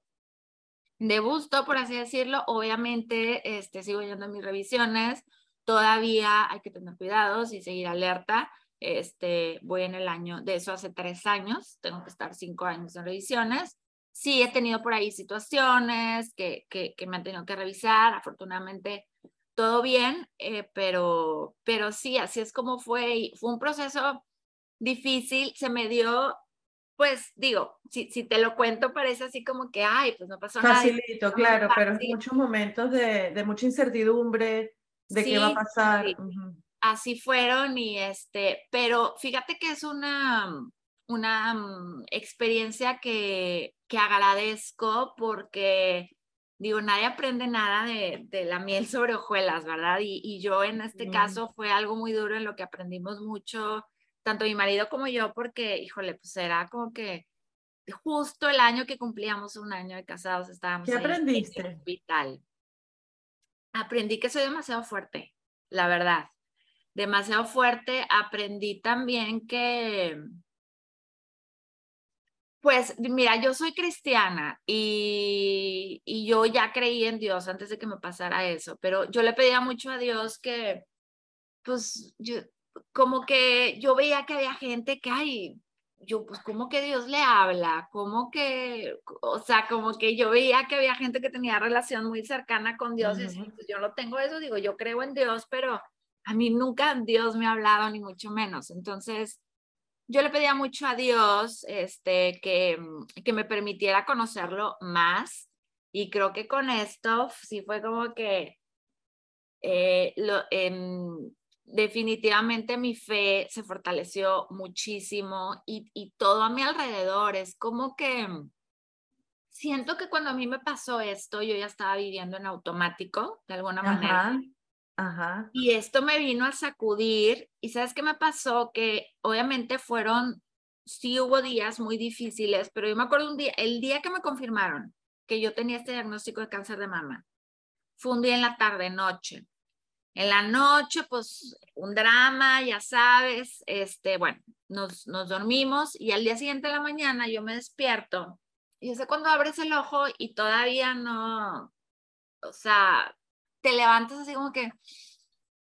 de busto, por así decirlo. Obviamente, este, sigo yendo a mis revisiones, todavía hay que tener cuidados y seguir alerta. Este, voy en el año, de eso hace tres años, tengo que estar cinco años en revisiones sí he tenido por ahí situaciones que, que, me han tenido que revisar, afortunadamente todo bien, eh, pero, pero sí, así es como fue y fue un proceso difícil, se me dio, pues digo, si, si te lo cuento parece así como que, ay, pues no pasó nada. Facilito, claro, pero en muchos momentos de, de, mucha incertidumbre de qué va a pasar. Así fueron y este, pero fíjate que es una, una mm, experiencia que, que agradezco porque, digo, nadie aprende nada de, de la miel sobre hojuelas, ¿verdad? Y, y yo en este caso fue algo muy duro en lo que aprendimos mucho, tanto mi marido como yo, porque, híjole, pues era como que justo el año que cumplíamos un año de casados estábamos ¿Qué aprendiste? En hospital. Aprendí que soy demasiado fuerte, la verdad. Demasiado fuerte. Aprendí también que, pues mira, yo soy cristiana y, y, yo ya creí en Dios antes de que me pasara eso, pero yo le pedía mucho a Dios que, pues, yo, como que yo veía que había gente que, ay, yo, pues, como que Dios le habla? como que, o sea, como que yo veía que había gente que tenía relación muy cercana con Dios y pues, yo no tengo eso, digo, yo creo en Dios, pero a mí nunca Dios me ha hablado, ni mucho menos. Entonces, yo le pedía mucho a Dios este, que, que me permitiera conocerlo más y creo que con esto sí fue como que eh, definitivamente mi fe se fortaleció muchísimo y, y, todo a mi alrededor. Es como que siento que cuando a mí me pasó esto yo ya estaba viviendo en automático de alguna manera y esto me vino a sacudir y sabes qué me pasó que obviamente fueron, sí hubo días muy difíciles, pero yo me acuerdo un día, el día que me confirmaron que yo tenía este diagnóstico de cáncer de mama, fue un día en la tarde, noche. En la noche, pues un drama, ya sabes, este, bueno, nos, nos dormimos y al día siguiente de la mañana yo me despierto y sé cuando abres el ojo y todavía no, o sea, te levantas así como que,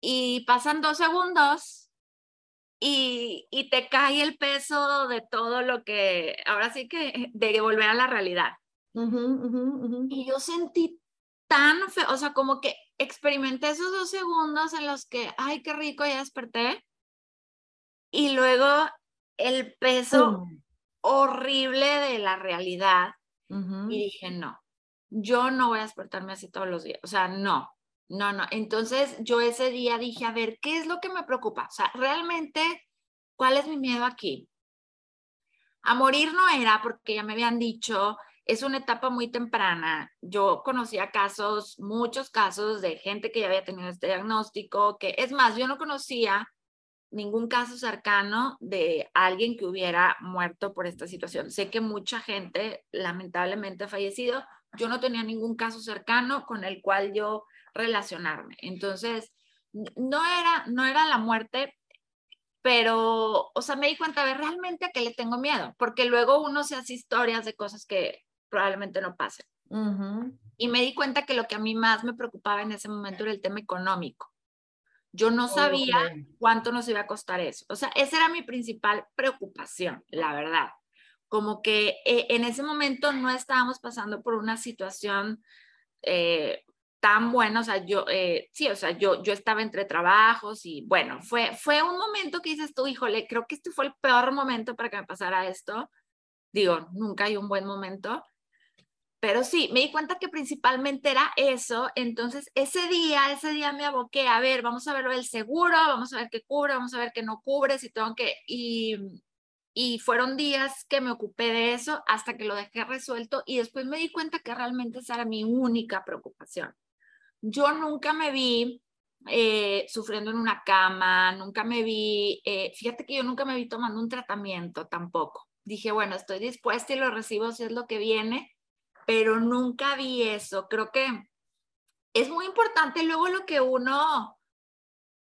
y pasan dos segundos y, y, te cae el peso de todo lo que, ahora sí que, de volver a la realidad. Y yo sentí tan feo, o sea, como que experimenté esos dos segundos en los que, ay, qué rico, ya desperté. Y luego el peso horrible de la realidad. Y dije, no, yo no voy a despertarme así todos los días. O sea, no, no, no. Entonces yo ese día dije, a ver, ¿qué es lo que me preocupa? O sea, realmente, ¿cuál es mi miedo aquí? A morir no era porque ya me habían dicho, es una etapa muy temprana. Yo conocía casos, muchos casos de gente que ya había tenido este diagnóstico, que es más, yo no conocía ningún caso cercano de alguien que hubiera muerto por esta situación. Sé que mucha gente lamentablemente ha fallecido. Yo no tenía ningún caso cercano con el cual yo relacionarme. Entonces, no era, no era la muerte, pero, o sea, me di cuenta de realmente a qué le tengo miedo, porque luego uno se hace historias de cosas que probablemente no pasen. Y me di cuenta que lo que a mí más me preocupaba en ese momento era el tema económico. Yo no sabía cuánto nos iba a costar eso. O sea, esa era mi principal preocupación, la verdad. Como que eh, en ese momento no estábamos pasando por una situación eh, tan buena, o sea, yo, eh, sí, o sea, yo, yo estaba entre trabajos y bueno, fue, fue un momento que dices tú, híjole, creo que este fue el peor momento para que me pasara esto. Digo, nunca hay un buen momento, pero sí, me di cuenta que principalmente era eso. Entonces, ese día, ese día me aboqué a ver, vamos a ver el seguro, vamos a ver qué cubre, vamos a ver qué no cubre, si tengo que. Y, y fueron días que me ocupé de eso hasta que lo dejé resuelto y después me di cuenta que realmente esa era mi única preocupación. Yo nunca me vi eh, sufriendo en una cama, nunca me vi, eh, fíjate que yo nunca me vi tomando un tratamiento tampoco. Dije, bueno, estoy dispuesta y lo recibo si es lo que viene pero nunca vi eso. Creo que es muy importante luego lo que uno...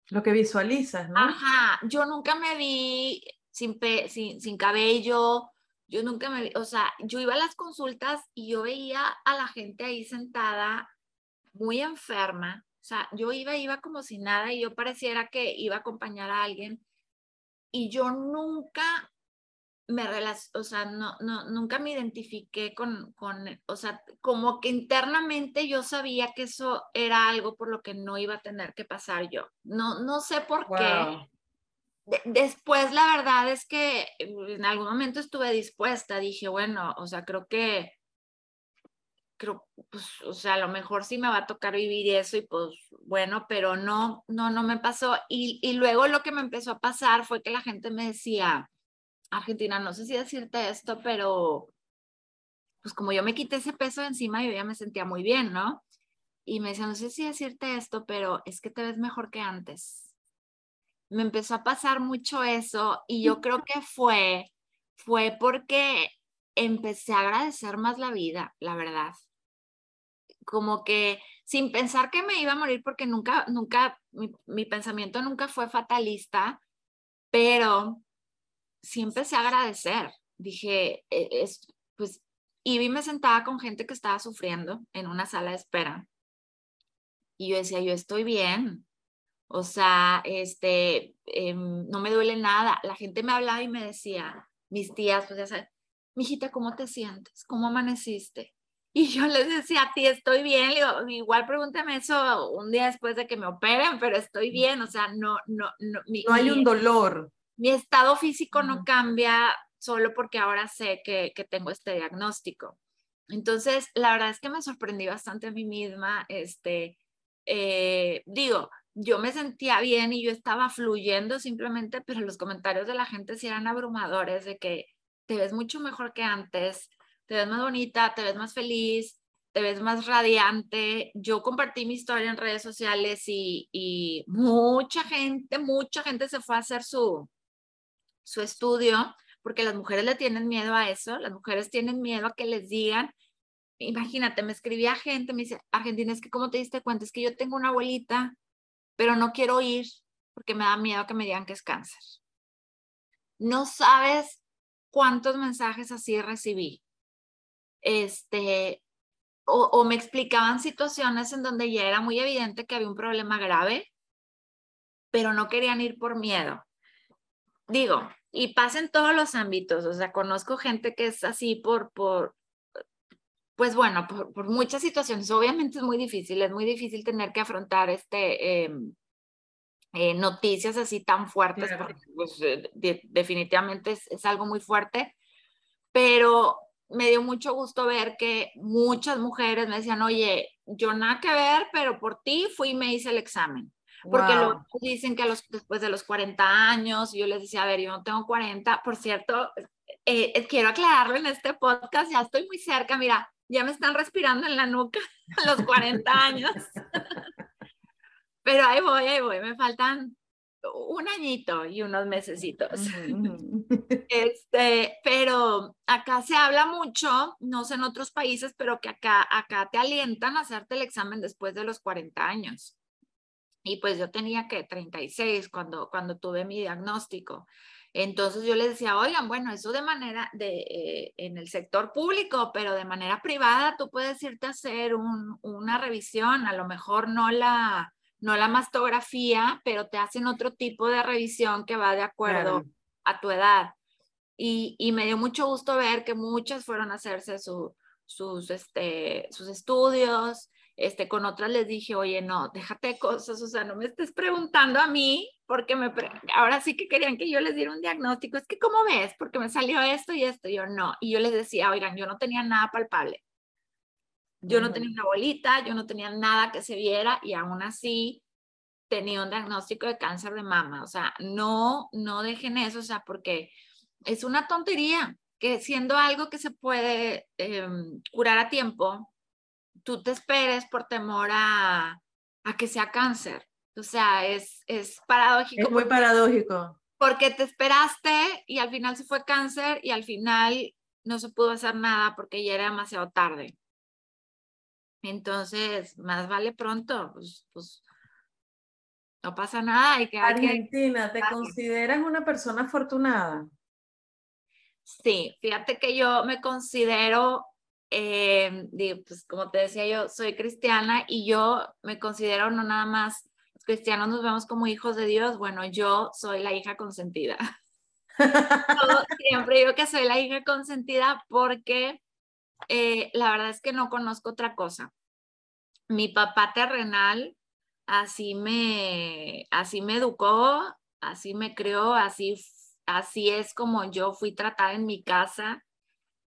Lo que visualizas, ¿no? Ajá, yo nunca me vi sin, sin, sin cabello, yo nunca me vi, o sea, yo iba a las consultas y yo veía a la gente ahí sentada muy enferma, o sea, yo iba, iba como si nada y yo pareciera que iba a acompañar a alguien y yo nunca me o sea, no, no, nunca me identifiqué con, con, o sea, como que internamente yo sabía que eso era algo por lo que no iba a tener que pasar yo. No, no sé por qué. después, la verdad es que en algún momento estuve dispuesta, dije, bueno, o sea, creo que, creo, pues, o sea, a lo mejor sí me va a tocar vivir eso y pues, bueno, pero no, no, no me pasó. Y, y luego lo que me empezó a pasar fue que la gente me decía, Argentina, no sé si decirte esto, pero pues como yo me quité ese peso de encima, yo ya me sentía muy bien, ¿no? Y me decía, no sé si decirte esto, pero es que te ves mejor que antes. Me empezó a pasar mucho eso y yo creo que fue, fue porque empecé a agradecer más la vida, la verdad. Como que sin pensar que me iba a morir, porque nunca, nunca, mi, mi pensamiento nunca fue fatalista, pero sí empecé a agradecer. Dije, e, es, pues, y vi me sentaba con gente que estaba sufriendo en una sala de espera. Y yo decía, yo estoy bien. O sea, este, em, no me duele nada. La gente me hablaba y me decía, mis tías, pues ya sabes, mijita, ¿cómo te sientes? ¿Cómo amaneciste? Y yo les decía, a ti estoy bien. igual pregúntame eso un día después de que me operen, pero estoy bien. O sea, no, no, no. no hay un dolor mi estado físico no cambia solo porque ahora sé que, que, tengo este diagnóstico. Entonces, la verdad es que me sorprendí bastante a mí misma. Este, eh, digo, yo me sentía bien y yo estaba fluyendo simplemente, pero los comentarios de la gente sí eran abrumadores de que te ves mucho mejor que antes, te ves más bonita, te ves más feliz, te ves más radiante. Yo compartí mi historia en redes sociales y, mucha gente, mucha gente se fue a hacer su, su estudio, porque las mujeres le tienen miedo a eso, las mujeres tienen miedo a que les digan, imagínate, me escribía gente, me dice, Argentina, es que ¿cómo te diste cuenta? Es que yo tengo una abuelita, pero no quiero ir porque me da miedo que me digan que es cáncer. No sabes cuántos mensajes así recibí. Este, o, o, me explicaban situaciones en donde ya era muy evidente que había un problema grave, pero no querían ir por miedo digo, y pasa en todos los ámbitos, o sea, conozco gente que es así por, por pues bueno, por, muchas situaciones. Obviamente es muy difícil, es muy difícil tener que afrontar este, em, eh, noticias así tan fuertes, porque pues, eh, definitivamente es, es algo muy fuerte, pero me dio mucho gusto ver que muchas mujeres me decían, oye, yo nada que ver, pero por ti fui y me hice el examen. Porque luego dicen que los, después de los 40 años, yo les decía, a ver, yo no tengo 40, por cierto, eh, eh, quiero aclararlo en este podcast, ya estoy muy cerca, mira, ya me están respirando en la nuca a los 40 años. Pero ahí voy, ahí voy, me faltan un añito y unos mesecitos. Este, pero acá se habla mucho, no sé en otros países, pero que acá, acá te alientan a hacerte el examen después de los 40 años. Y pues yo tenía que 36 cuando, cuando tuve mi diagnóstico. Entonces yo les decía, oigan, bueno, eso de manera de eh, en el sector público, pero de manera privada tú puedes irte a hacer un, una revisión, a lo mejor no la, no la mastografía, pero te hacen otro tipo de revisión que va de acuerdo a tu edad. Y, y, me dio mucho gusto ver que muchas fueron a hacerse su, sus, este, sus estudios, este, con otras les dije, oye, no, déjate cosas, o sea, no me estés preguntando a mí, porque me, ahora sí que querían que yo les diera un diagnóstico, es que, ¿cómo ves? Porque me salió esto y esto, y yo no, y yo les decía, oigan, yo no tenía nada palpable, yo no tenía una bolita, yo no tenía nada que se viera, y aún así tenía un diagnóstico de cáncer de mama, o sea, no, no dejen eso, o sea, porque es una tontería, que siendo algo que se puede em, curar a tiempo, tú te esperes por temor a, a que sea cáncer. O sea, es, es paradójico. Es muy paradójico. Porque te esperaste y al final se fue cáncer y al final no se pudo hacer nada porque ya era demasiado tarde. Entonces, más vale pronto, pues, pues no pasa nada. Hay que, Argentina, ¿te consideras una persona afortunada? Sí, fíjate que yo me considero eh, pues como te decía yo, soy cristiana y yo me considero no nada más los cristianos nos vemos como hijos de Dios, bueno, yo soy la hija consentida. siempre digo que soy la hija consentida porque eh, la verdad es que no conozco otra cosa. Mi papá terrenal así me, así me educó, así me crió, así, así es como yo fui tratada en mi casa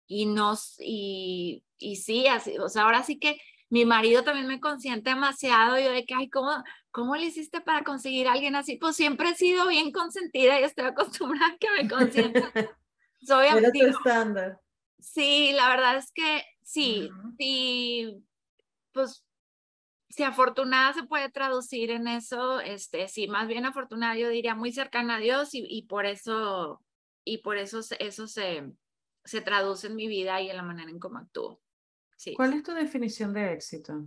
y nos, y, y sí, así, o sea, ahora sí que mi marido también me consiente demasiado, yo de que, ay, ¿cómo, ¿cómo le hiciste para conseguir a alguien así? Pues siempre he sido bien consentida y estoy acostumbrada a que me consientan. Soy Era tu estándar. Sí, la verdad es que sí, sí, pues si afortunada se puede traducir en eso, este, sí, más bien afortunada yo diría muy cercana a Dios y, y por eso, y por eso eso se, se traduce en mi vida y en la manera en cómo actúo. Sí. ¿Cuál es tu definición de éxito?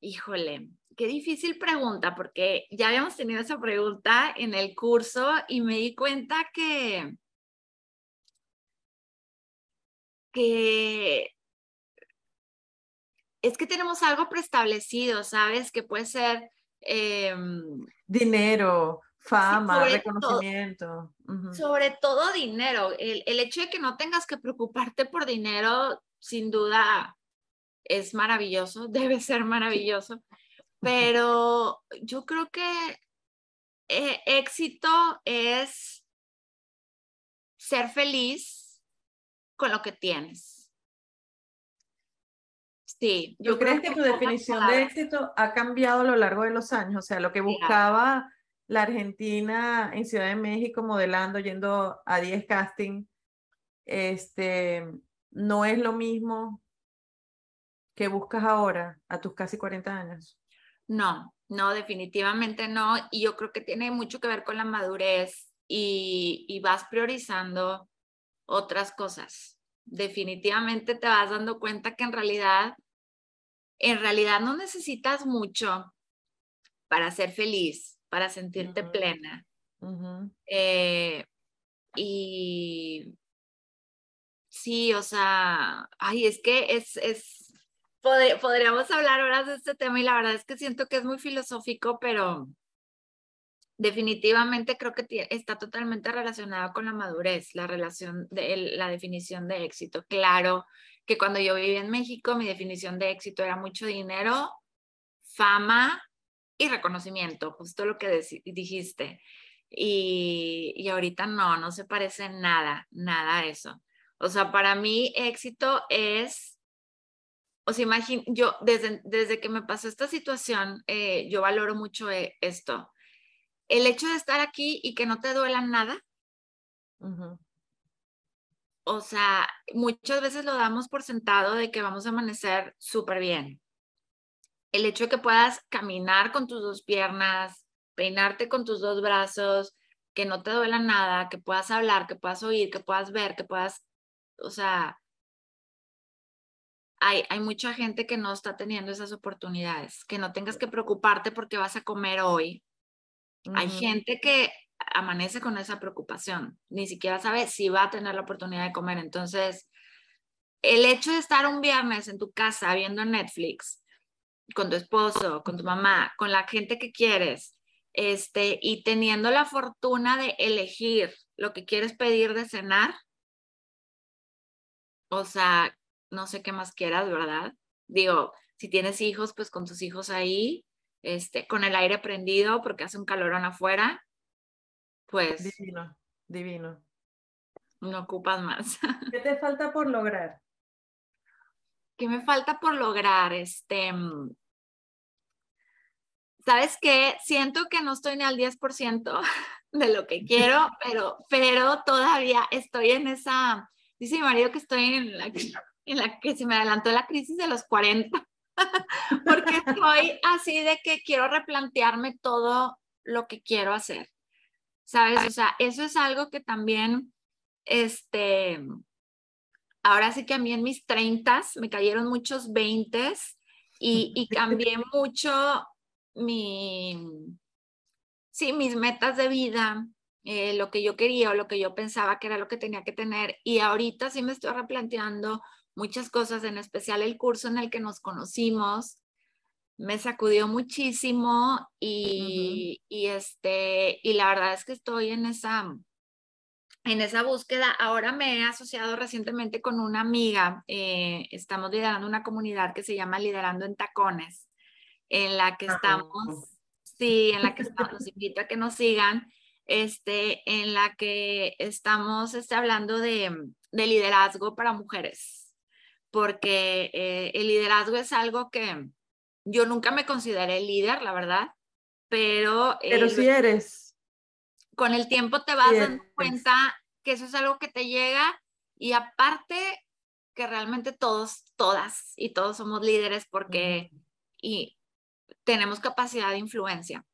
Híjole, qué difícil pregunta, porque ya habíamos tenido esa pregunta en el curso y me di cuenta que, que es que tenemos algo preestablecido, ¿sabes? Que puede ser... Em, Dinero, Fama, reconocimiento. Sobre todo dinero. El, el, hecho de que no tengas que preocuparte por dinero, sin duda, es maravilloso, debe ser maravilloso. Pero yo creo que eh, éxito es ser feliz con lo que tienes. Sí. Yo creo que tu definición de éxito ha cambiado a lo largo de los años? O sea, lo que buscaba la Argentina en Ciudad de México modelando, yendo a 10 casting, este, no es lo mismo que buscas ahora a tus casi 40 años. No, no, definitivamente no. Y yo creo que tiene mucho que ver con la madurez y, y vas priorizando otras cosas. Definitivamente te vas dando cuenta que en realidad, en realidad no necesitas mucho para ser feliz para sentirte plena. Eh, y sí, o sea, ay, es que es, es, podríamos hablar horas de este tema y la verdad es que siento que es muy filosófico, pero definitivamente creo que está totalmente relacionado con la madurez, la relación de la definición de éxito. Claro que cuando yo viví en México, mi definición de éxito era mucho dinero, fama y reconocimiento, justo lo que dijiste. Y, y ahorita no, no se parece nada, nada a eso. O sea, para mí éxito es o sea, yo desde, desde que me pasó esta situación, eh, yo valoro mucho eh, esto. El hecho de estar aquí y que no te duela nada. O sea, muchas veces lo damos por sentado de que vamos a amanecer súper bien. El hecho de que puedas caminar con tus dos piernas, peinarte con tus dos brazos, que no te duela nada, que puedas hablar, que puedas oír, que puedas ver, que puedas, o sea, hay, hay mucha gente que no está teniendo esas oportunidades, que no tengas que preocuparte porque vas a comer hoy. Hay gente que amanece con esa preocupación, ni siquiera sabe si va a tener la oportunidad de comer. Entonces, el hecho de estar un viernes en tu casa viendo Netflix con tu esposo, con tu mamá, con la gente que quieres, este, y teniendo la fortuna de elegir lo que quieres pedir de cenar, o sea, no sé qué más quieras, ¿verdad? Digo, si tienes hijos, pues con tus hijos ahí, este, con el aire prendido porque hace un calorón afuera, pues... Divino, divino. No ocupas más. ¿Qué te falta por lograr? ¿Qué me falta por lograr? Este, mm, ¿sabes qué? Siento que no estoy ni al 10% de lo que quiero, pero, pero todavía estoy en esa, dice mi marido que estoy en la, en la que se me adelantó la crisis de los 40, porque estoy así de que quiero replantearme todo lo que quiero hacer, ¿sabes? O sea, eso es algo que también, este, ahora sí que a mí en mis 30 me cayeron muchos 20 y, y cambié mucho mi, sí, mis metas de vida, eh, lo que yo quería o lo que yo pensaba que era lo que tenía que tener. Y ahorita sí me estoy replanteando muchas cosas, en especial el curso en el que nos conocimos. Me sacudió muchísimo y, y, este, y la verdad es que estoy en esa, en esa búsqueda. Ahora me he asociado recientemente con una amiga. Eh, estamos liderando una comunidad que se llama Liderando en Tacones en la que estamos, sí, en la que estamos, los invito a que nos sigan, este, en la que estamos este, hablando de, de, liderazgo para mujeres, porque eh, el liderazgo es algo que yo nunca me consideré líder, la verdad, pero... Pero si eres. Con el tiempo te vas dando cuenta que eso es algo que te llega y aparte que realmente todos, todas y todos somos líderes porque, y tenemos capacidad de influencia.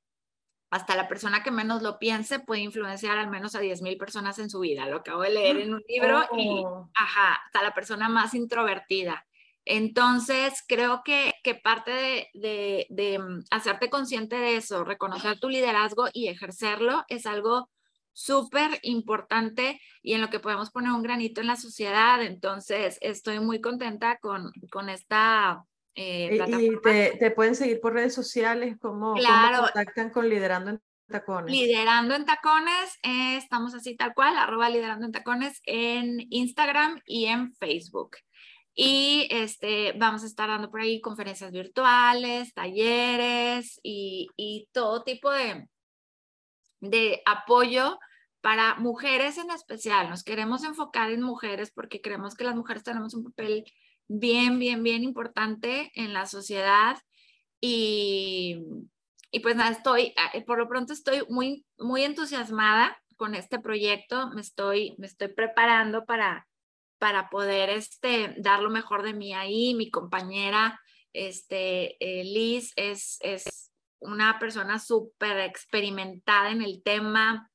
Hasta la persona que menos lo piense puede influenciar al menos a 10.000 personas en su vida. Lo acabo de leer en un libro y, oh. ajá, hasta la persona más introvertida. Entonces, creo que, que parte de, de, de, mm, hacerte consciente de eso, reconocer tu liderazgo y ejercerlo es algo súper importante y en lo que podemos poner un granito en la sociedad. Entonces, estoy muy contenta con, con esta eh, y te, pueden seguir por redes sociales, ¿cómo, contactan con Liderando en Tacones? Liderando en Tacones, eh, estamos así tal cual, arroba Liderando en Tacones en Instagram y en Facebook. Y este, vamos a estar dando por ahí conferencias virtuales, talleres y, y todo tipo de, de apoyo para mujeres en especial. Nos queremos enfocar en mujeres porque creemos que las mujeres tenemos un papel bien, bien, bien importante en la sociedad y, y pues nada, estoy, ah, por lo pronto estoy muy, muy entusiasmada con este proyecto, me estoy, me estoy preparando para, para poder este, dar lo mejor de mí ahí. Mi compañera este, eh, Liz es, es una persona súper experimentada en el tema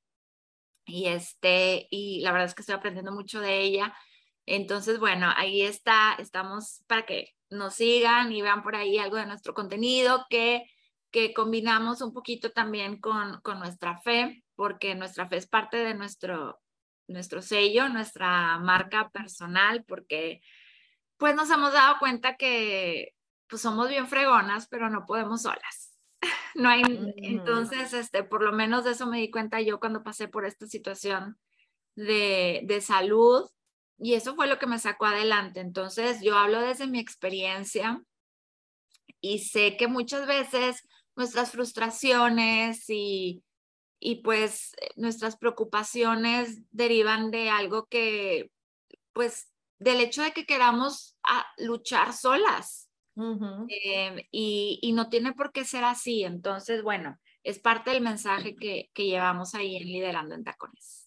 y, este, y la verdad es que estoy aprendiendo mucho de ella. Entonces, bueno, ahí está, estamos para que nos sigan y vean por ahí algo de nuestro contenido que, que combinamos un poquito también con, con nuestra fe, porque nuestra fe es parte de nuestro, nuestro sello, nuestra marca personal, porque pues nos hemos dado cuenta que pues somos bien fregonas, pero no podemos solas. No hay, entonces, este, por lo menos de eso me di cuenta yo cuando pasé por esta situación de, de salud, y eso fue lo que me sacó adelante. Entonces, yo hablo desde mi experiencia y sé que muchas veces nuestras frustraciones y, y pues nuestras preocupaciones derivan de algo que, pues, del hecho de que queramos a, ah, luchar solas. Em, y, y, no tiene por qué ser así. Entonces, bueno, es parte del mensaje que, que llevamos ahí en Liderando en Tacones.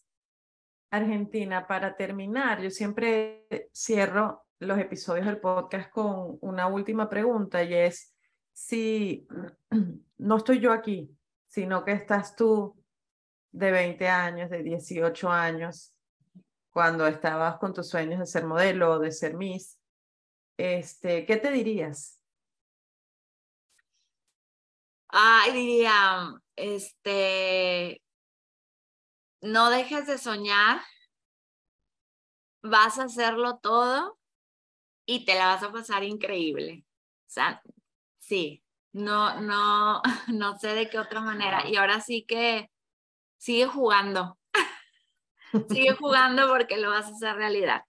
Argentina, para terminar, yo siempre cierro los episodios del podcast con una última pregunta y es si no estoy yo aquí, sino que estás tú de 20 años, de 18 años, cuando estabas con tus sueños de ser modelo o de ser Miss, este, ¿qué te dirías? Ay, diría, este, no dejes de soñar, vas a hacerlo todo y te la vas a pasar increíble. O sea, sí, no, no, no sé de qué otra manera. Y ahora sí que sigue jugando. sigue jugando porque lo vas a hacer realidad.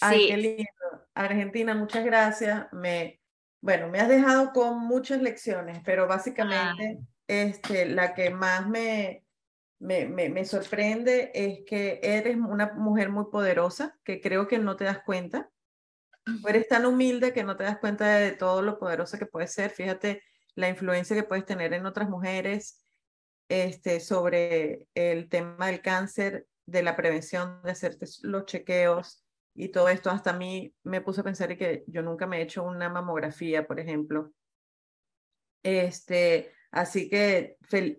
Ay, qué lindo. Argentina, muchas gracias. Me, bueno, me has dejado con muchas lecciones, pero básicamente este, la que más me, me, me, me, sorprende es que eres una mujer muy poderosa, que creo que no te das cuenta. eres tan humilde que no te das cuenta de todo lo poderosa que puedes ser. Fíjate la influencia que puedes tener en otras mujeres este, sobre el tema del cáncer, de la prevención, de hacerte los chequeos y todo esto. Hasta a mí me puse a pensar que yo nunca me he hecho una mamografía, por ejemplo. Este, así que,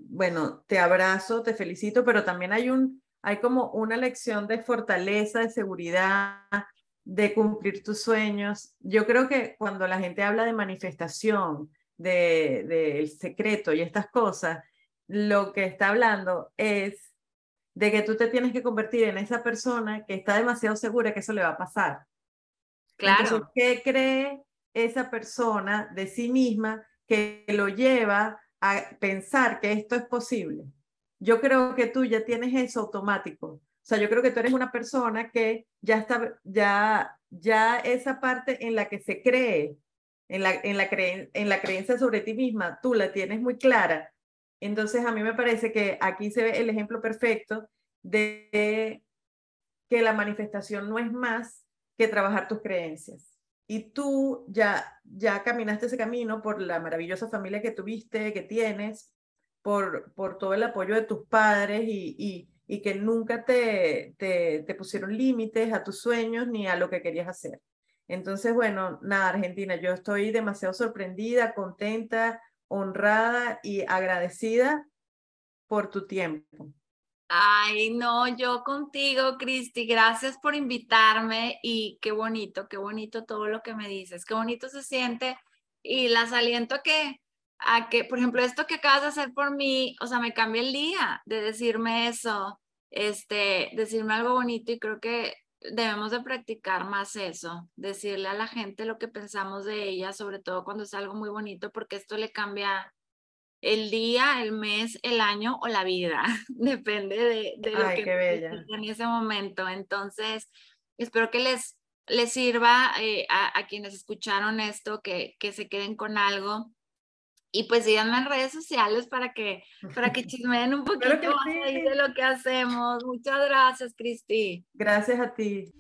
bueno, te abrazo, te felicito, pero también hay un, hay como una lección de fortaleza, de seguridad, de cumplir tus sueños. Yo creo que cuando la gente habla de manifestación, del de, el secreto y estas cosas, lo que está hablando es de que tú te tienes que convertir en esa persona que está demasiado segura que eso le va a pasar. Claro. ¿qué cree esa persona de sí misma que lo lleva a pensar que esto es posible? Yo creo que tú ya tienes eso automático. O sea, yo creo que tú eres una persona que ya está, ya, ya esa parte en la que se cree, en la, en la, en la creencia sobre ti misma, tú la tienes muy clara entonces, a mí me parece que aquí se ve el ejemplo perfecto de que la manifestación no es más que trabajar tus creencias. Y tú ya, ya caminaste ese camino por la maravillosa familia que tuviste, que tienes, por, por todo el apoyo de tus padres y, y, que nunca te, te, te pusieron límites a tus sueños ni a lo que querías hacer. Entonces, bueno, nada, Argentina, yo estoy demasiado sorprendida, contenta, honrada y agradecida por tu tiempo. Ay, no, yo contigo, Cristi, gracias por invitarme y qué bonito, qué bonito todo lo que me dices, qué bonito se siente y las aliento a que, a que, por ejemplo, esto que acabas de hacer por mí, o sea, me cambia el día de decirme eso, este, decirme algo bonito y creo que debemos de practicar más eso, decirle a la gente lo que pensamos de ella, sobre todo cuando es algo muy bonito, porque esto le cambia el día, el mes, el año o la vida, depende de, de lo que en ese momento. Entonces, espero que les, les sirva eh, a, quienes escucharon esto, que, que se queden con algo y pues síganme en redes sociales para que, para que chismeen un poquito más de lo que hacemos. Muchas gracias, Cristi. Gracias a ti.